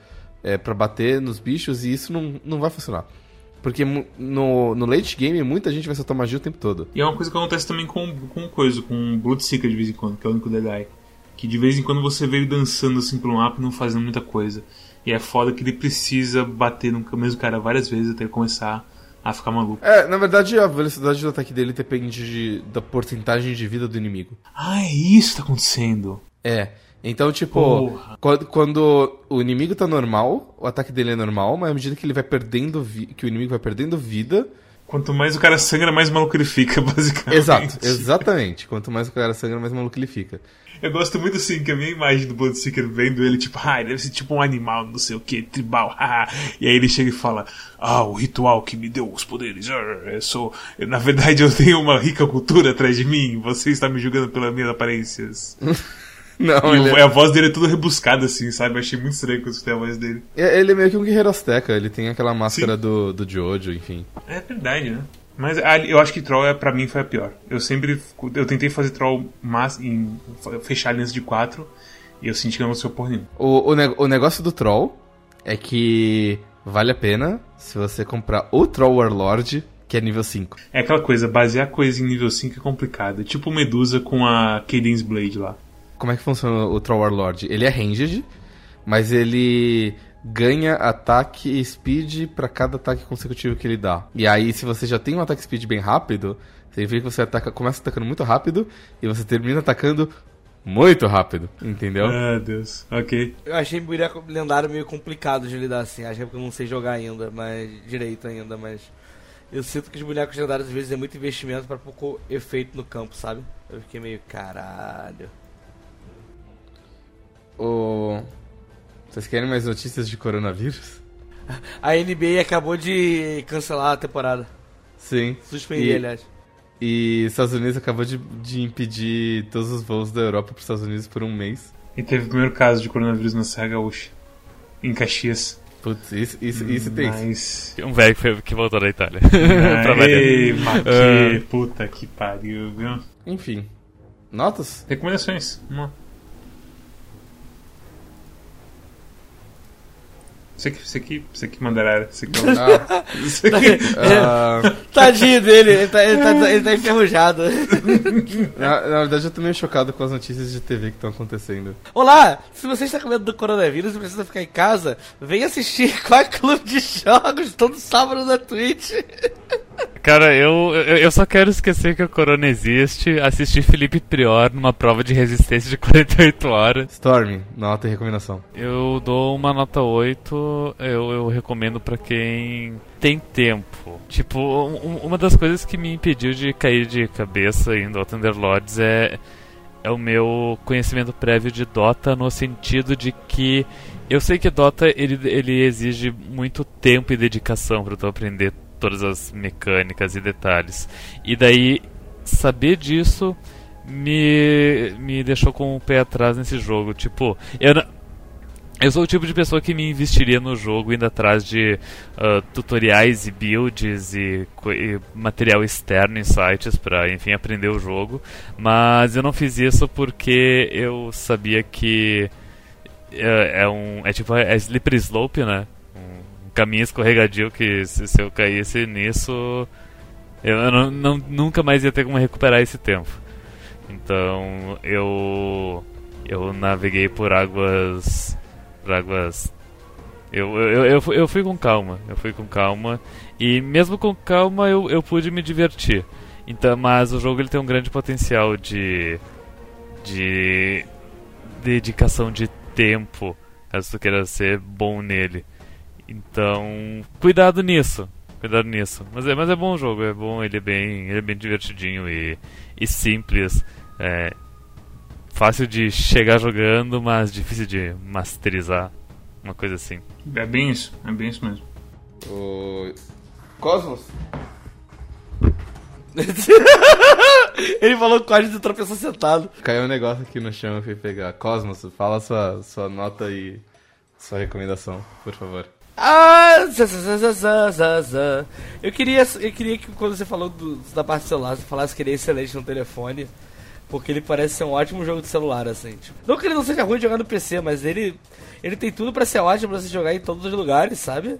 é, para bater nos bichos e isso não, não vai funcionar. Porque no, no late game muita gente vai soltar magia o tempo todo. E é uma coisa que acontece também com, com coisa, com Bloodseeker de vez em quando, que é o único Deadeye. Que de vez em quando você vê ele dançando assim pelo mapa e não fazendo muita coisa. E é foda que ele precisa bater no mesmo cara várias vezes até ele começar a ficar maluco. É, na verdade a velocidade do ataque dele depende de- da porcentagem de vida do inimigo. Ah, é isso que tá acontecendo. É. Então, tipo, quando, quando o inimigo tá normal, o ataque dele é normal, mas à medida que ele vai perdendo que o inimigo vai perdendo vida. Quanto mais o cara sangra, mais maluco ele fica, basicamente. Exato, exatamente. Quanto mais o cara sangra, mais maluco ele fica. Eu gosto muito assim, que a minha imagem do Bloodseeker vendo ele, tipo, ah, ele deve ser tipo um animal, não sei o que, tribal, haha. E aí ele chega e fala, ah, o ritual que me deu os poderes, ah, eu sou. na verdade eu tenho uma rica cultura atrás de mim, você está me julgando pelas minhas aparências. Não, e ele o- é, a voz dele é toda rebuscada, assim, sabe? Eu achei muito estranho quando escutei a voz dele. é- ele é meio que um guerreiro azteca, ele tem aquela máscara do, do Jojo, enfim. É verdade, né? Mas a- eu acho que Troll é, pra mim foi a pior. Eu sempre. Eu tentei fazer Troll mas, em, fechar aliança de 4 e eu senti que não gostei por nenhum. O, o, ne- o negócio do Troll é que vale a pena se você comprar o Troll Warlord, que é nível 5. É aquela coisa, basear coisa em nível 5 é complicado. É tipo Medusa com a Cadence Blade lá. Como é que funciona o Troll Warlord? Ele é ranged, mas ele ganha ataque e speed pra cada ataque consecutivo que ele dá. E aí, se você já tem um ataque speed bem rápido, significa que você ataca, começa atacando muito rápido e você termina atacando muito rápido, entendeu? Ah, Deus. Ok. Eu achei boneco lendário meio complicado de lidar assim. Acho que é porque eu não sei jogar ainda, mas. direito ainda, mas. Eu sinto que os bonecos lendários às vezes é muito investimento pra pouco efeito no campo, sabe? Eu fiquei meio caralho. O... Vocês querem mais notícias de coronavírus? A NBA acabou de cancelar a temporada. Sim. Suspender, E- aliás. E Estados Unidos acabou de, de impedir todos os voos da Europa para os Estados Unidos por um mês. E teve o primeiro caso de coronavírus na Serra Gaúcha. Em Caxias. Putz, isso, isso, isso tem. Mas. Um velho que, foi- que voltou da Itália. Ei, que Ah. puta que pariu, viu? Enfim. Notas? Recomendações. Vamos Você que, você que, você que mandará. Você que Ah, você que... ah, Tadinho dele, ele tá, ele tá, ele tá enferrujado. na, na verdade, eu tô meio chocado com as notícias de TV que estão acontecendo. Olá, se você está com medo do coronavírus e precisa ficar em casa, vem assistir Qual Clube de Jogos todo sábado na Twitch. Cara, eu, eu, só quero esquecer que o Corona existe, assistir Felipe Prior numa prova de resistência de 48 horas. Storm, nota e recomendação. Eu dou uma nota 8, eu, eu recomendo pra quem tem tempo. Tipo, um- uma das coisas que me impediu de cair de cabeça em Dota Underlords é, é o meu conhecimento prévio de Dota no sentido de que eu sei que Dota ele, ele exige muito tempo e dedicação pra tu aprender todas as mecânicas e detalhes. E daí saber disso me, me deixou com o pé atrás nesse jogo. Tipo, eu, eu sou o tipo de pessoa que me investiria no jogo indo atrás de ah, tutoriais e builds e, e material externo em sites para, enfim, aprender o jogo. Mas eu não fiz isso porque eu sabia que é, é um é tipo é slippery slope, né? Caminho escorregadio que se, se eu caísse nisso eu, não, não- nunca mais ia ter como recuperar esse tempo. Então eu eu naveguei por águas por águas eu, eu, eu, eu fui com calma, eu fui com calma e mesmo com calma eu, eu pude me divertir. Então, mas o jogo ele tem um grande potencial de de dedicação de tempo, caso tu queira ser bom nele. Então, cuidado nisso. Cuidado nisso. Mas é, mas é bom o jogo, é bom, ele é bem, ele é bem divertidinho e, e simples. É, fácil de chegar jogando, mas difícil de masterizar. Uma coisa assim. É bem isso, é bem isso mesmo. O... Cosmos? Ele falou quase de tropeçou sentado. Caiu um negócio aqui no chão, eu fui pegar. Cosmos, fala sua, sua nota e sua recomendação, por favor. Ah, zá, zá, zá. Eu queria, eu queria que quando você falou do- da parte do celular, você falasse que ele é excelente no telefone. Porque ele parece ser um ótimo jogo de celular, assim. Tipo, não que ele não seja ruim de jogar no PC, mas ele, ele tem tudo pra ser ótimo pra você jogar em todos os lugares, sabe?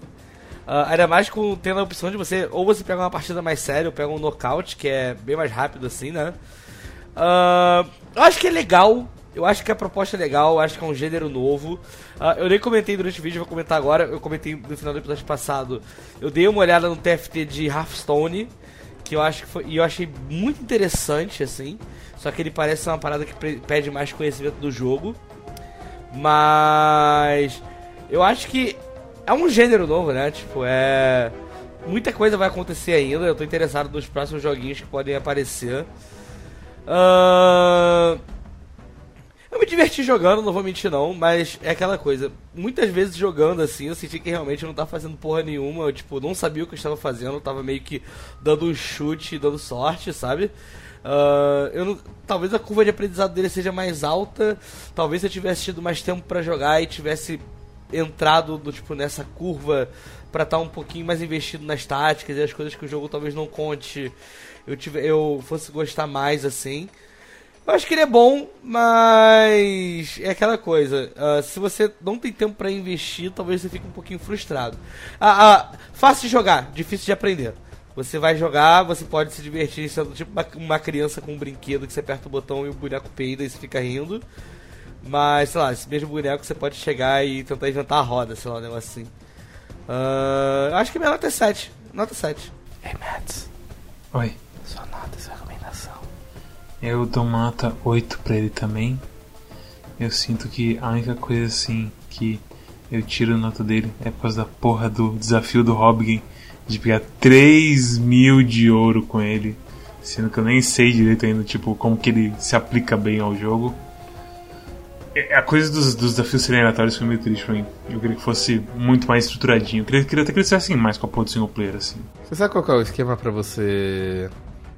Ah, ainda mais com tendo a opção de você, ou você pega uma partida mais séria, ou pega um knockout, que é bem mais rápido assim, né? Ah, eu acho que é legal. Eu acho que a proposta é legal, acho que é um gênero novo. Ah, eu nem comentei durante o vídeo, vou comentar agora. Eu comentei no final do episódio passado. Eu dei uma olhada no TFT de Hearthstone, que eu acho que foi, e eu achei muito interessante assim. Só que ele parece ser uma parada que pede mais conhecimento do jogo. Mas eu acho que é um gênero novo, né? Tipo, é muita coisa vai acontecer ainda. Eu tô interessado nos próximos joguinhos que podem aparecer. Ahn, Eu me diverti jogando, não vou mentir não, mas é aquela coisa. Muitas vezes jogando assim, eu senti que realmente eu não tava fazendo porra nenhuma. Eu, tipo, não sabia o que eu estava fazendo, eu tava meio que dando um chute, dando sorte, sabe? Ah, eu não- talvez a curva de aprendizado dele seja mais alta. Talvez se eu tivesse tido mais tempo pra jogar e tivesse entrado do, tipo, nessa curva pra estar um pouquinho mais investido nas táticas e as coisas que o jogo talvez não conte. Eu, tive, eu fosse gostar mais assim. Eu acho que ele é bom, mas é aquela coisa. ah, se você não tem tempo pra investir, talvez você fique um pouquinho frustrado. Ah, ah, fácil de jogar, difícil de aprender. Você vai jogar, você pode se divertir sendo tipo uma, uma criança com um brinquedo que você aperta o botão e o boneco peida e você fica rindo. Mas, sei lá, esse mesmo boneco você pode chegar e tentar inventar a roda, sei lá, um negócio assim. Eu acho que minha nota é 7. Nota 7. Hey, Mads, Oi. sua nota recomendação. Eu dou nota 8 pra ele também. Eu sinto que a única coisa assim que eu tiro nota dele é por causa da porra do desafio do Hobgin de pegar 3 mil de ouro com ele. Sendo que eu nem sei direito ainda, tipo, como que ele se aplica bem ao jogo. É, A coisa dos, dos desafios serem aleatórios foi meio triste pra mim. Eu queria que fosse muito mais estruturadinho. Eu queria, queria até que eles fizessem mais com a porra do single player, assim. Você sabe qual é o esquema pra você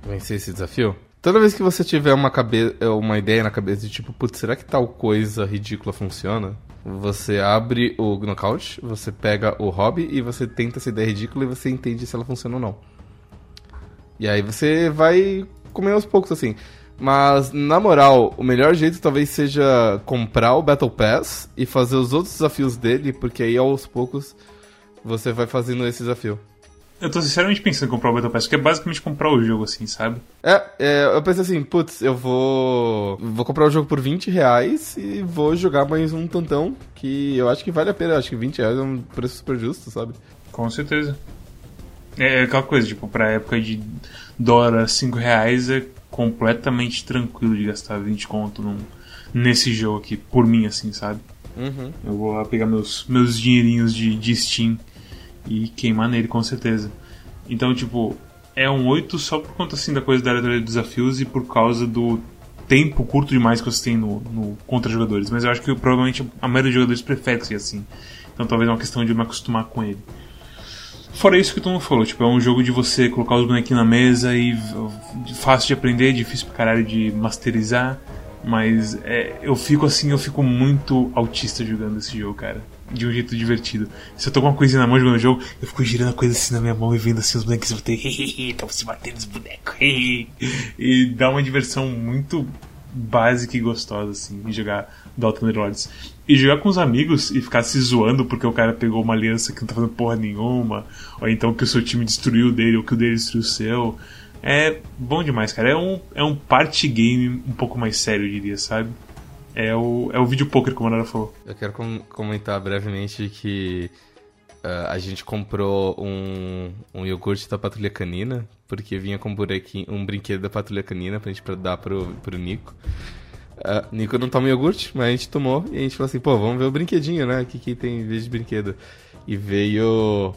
vencer esse desafio? Toda vez que você tiver uma, cabe... uma ideia na cabeça de tipo, putz, será que tal coisa ridícula funciona? Você abre o Knockout, você pega o hobby e você tenta essa ideia ridícula e você entende se ela funciona ou não. E aí você vai comer aos poucos assim. Mas, na moral, o melhor jeito talvez seja comprar o Battle Pass e fazer os outros desafios dele, porque aí aos poucos você vai fazendo esse desafio. Eu tô sinceramente pensando em comprar o Battle Pass, que é basicamente comprar o jogo, assim, sabe? É, é, eu pensei assim, putz, eu vou. Vou comprar o jogo por 20 reais e vou jogar mais um tantão, que eu acho que vale a pena. Eu acho que 20 reais é um preço super justo, sabe? Com certeza. É aquela coisa, tipo, pra época de dólar a 5 reais é completamente tranquilo de gastar 20 conto num, nesse jogo aqui, por mim, assim, sabe? Uhum. Eu vou lá pegar meus, meus dinheirinhos de, de Steam e queimar nele, com certeza. Então, tipo, é um 8 só por conta, assim, da coisa da área de desafios e por causa do tempo curto demais que você tem no, no contra jogadores. Mas eu acho que provavelmente a maioria dos jogadores prefere seja assim. Então talvez é uma questão de me acostumar com ele. Fora isso que o Tom falou, tipo, é um jogo de você colocar os bonequinhos na mesa e fácil de aprender, difícil pra caralho de masterizar, mas é, eu fico assim, eu fico muito autista jogando esse jogo, cara. De um jeito divertido. Se eu tô com uma coisinha na mão jogando o jogo, eu fico girando a coisa assim na minha mão e vendo assim os bonecos e bater, estão se batendo os bonecos. e dá uma diversão muito básica e gostosa, assim, em jogar Dota Underlords. E jogar com os amigos e ficar se zoando porque o cara pegou uma aliança que não tá fazendo porra nenhuma, ou então que o seu time destruiu o dele, ou que o dele destruiu o seu. É bom demais, cara. É um, é um party game um pouco mais sério, eu diria, sabe? É o, é o vídeo poker, como a Nara falou. Eu quero com- comentar brevemente que ah, a gente comprou um, um iogurte da Patrulha Canina, porque vinha com um, um brinquedo da Patrulha Canina pra gente dar pro, pro Nico. Ah, Nico não toma iogurte, mas a gente tomou e a gente falou assim, pô, vamos ver o brinquedinho, né? O que, que tem em vez de brinquedo? E veio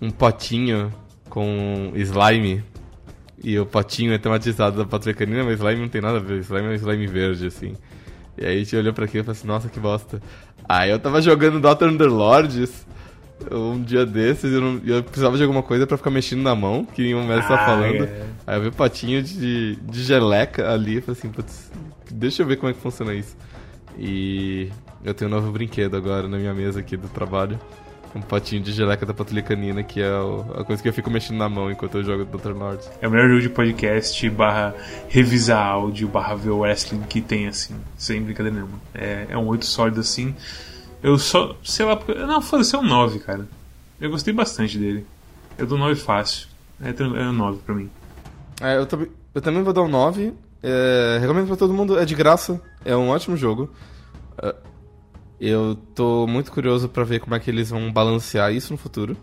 um potinho com slime. E o potinho é tematizado da Patrulha Canina, mas slime não tem nada a ver. Slime é um slime verde, assim. E aí a gente olhou pra aquilo e falou assim, nossa, que bosta. Aí eu tava jogando Dota Underlords um dia desses e eu, não- eu precisava de alguma coisa pra ficar mexendo na mão, que nem o Messi tá Ah, falando. é. Aí eu vi o potinho de, de geleca ali e falei assim, putz, deixa eu ver como é que funciona isso. E eu tenho um novo brinquedo agora na minha mesa aqui do trabalho. Um potinho de geleca da patrulha canina, que é o- a coisa que eu fico mexendo na mão enquanto eu jogo Dr. Lords. É o melhor jogo de podcast barra revisar áudio barra ver wrestling que tem, assim. Sem brincadeira nenhuma. É, é um 8 sólido, assim. Eu só, sei lá, porque- não, foda-se, é um 9, cara. Eu gostei bastante dele. Eu dou 9 fácil. É, é um 9 pra mim. É, eu, também- eu também vou dar um 9. É, recomendo pra todo mundo, é de graça, é um ótimo jogo. É, eu tô muito curioso pra ver como é que eles vão balancear isso no futuro.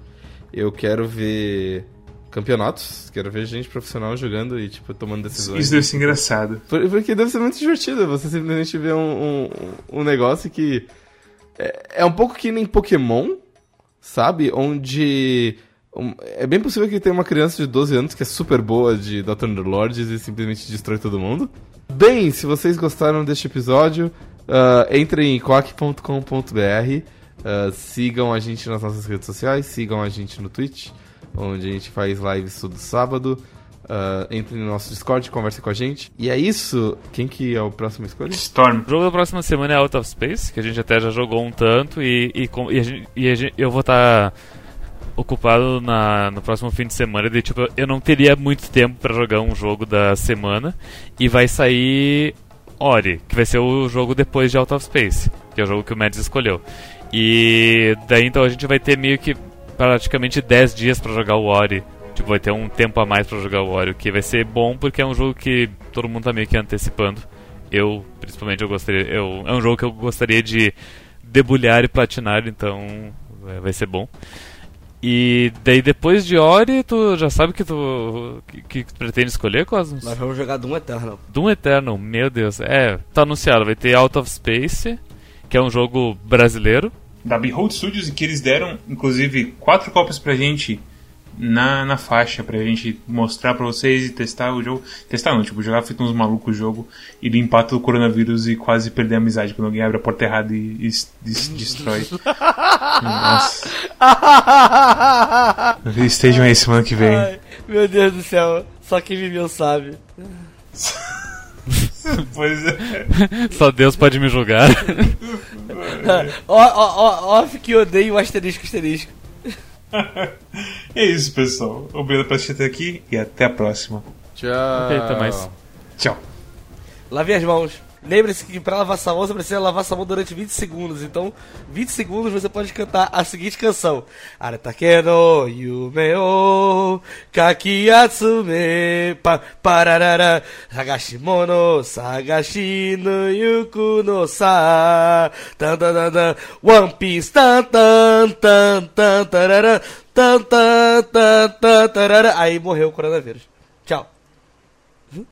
Eu quero ver campeonatos, quero ver gente profissional jogando e, tipo, tomando decisões. Isso deve ser engraçado. Por- Porque deve ser muito divertido você simplesmente ver um, um, um negócio que é, é um pouco que nem Pokémon, sabe? Onde é bem possível que tenha uma criança de 12 anos que é super boa de Dr. Underlords e simplesmente destrói todo mundo. Bem, se vocês gostaram deste episódio, ah, entrem em quack.com.br, ah, sigam a gente nas nossas redes sociais, sigam a gente no Twitch, onde a gente faz lives todo sábado. Ah, entre no nosso Discord, converse com a gente. E é isso. Quem que é o próximo escolha? Storm. O jogo da próxima semana é Out of Space, que a gente até já jogou um tanto e, e, com- e a gente- e a gente- eu vou estar ocupado na, no próximo fim de semana. De, tipo, eu não teria muito tempo pra jogar um jogo da semana e vai sair Ori, que vai ser o jogo depois de Out of Space, que é o jogo que o Mads escolheu. E daí então a gente vai ter meio que praticamente 10 dias pra jogar o Ori. Tipo, vai ter um tempo a mais pra jogar o Ori, o que vai ser bom porque é um jogo que todo mundo tá meio que antecipando. Eu, principalmente, eu gostaria. Eu, é um jogo que eu gostaria de debulhar e platinar, então é, vai ser bom. E daí depois de Ori, tu já sabe que tu que, que tu pretende escolher, Cosmos? Nós vamos jogar Doom Eternal. Doom Eternal, meu Deus. É, tá anunciado, vai ter Out of Space, que é um jogo brasileiro. Da Behold Studios, e que eles deram, inclusive, quatro cópias pra gente na, na faixa pra gente mostrar pra vocês e testar o jogo. Testar não, tipo, jogar feito uns malucos o jogo e limpar todo o coronavírus e quase perder a amizade quando alguém abre a porta errada e, e, e destrói. Nossa. Estejam aí semana que vem. Ai, meu Deus do céu. Só quem viveu sabe. pois é. Só Deus pode me julgar. ó, ó, ó, off que odeio o asterisco asterisco. é isso, pessoal. Obrigado por assistir até aqui e até a próxima. Tchau. Até mais. Tchau. Lave as mãos. Lembre-se que para lavar sua mão você precisa lavar sua mão durante 20 segundos. Então, 20 segundos você pode cantar a seguinte canção: Aratakeno yume o kakiyatsume pa pararara sagashimono sagashi no yuku no sa tan tan tan One Piece tan tan tan tan tarara tan tan tan tan tarara Aí morreu o coronavírus. Tchau.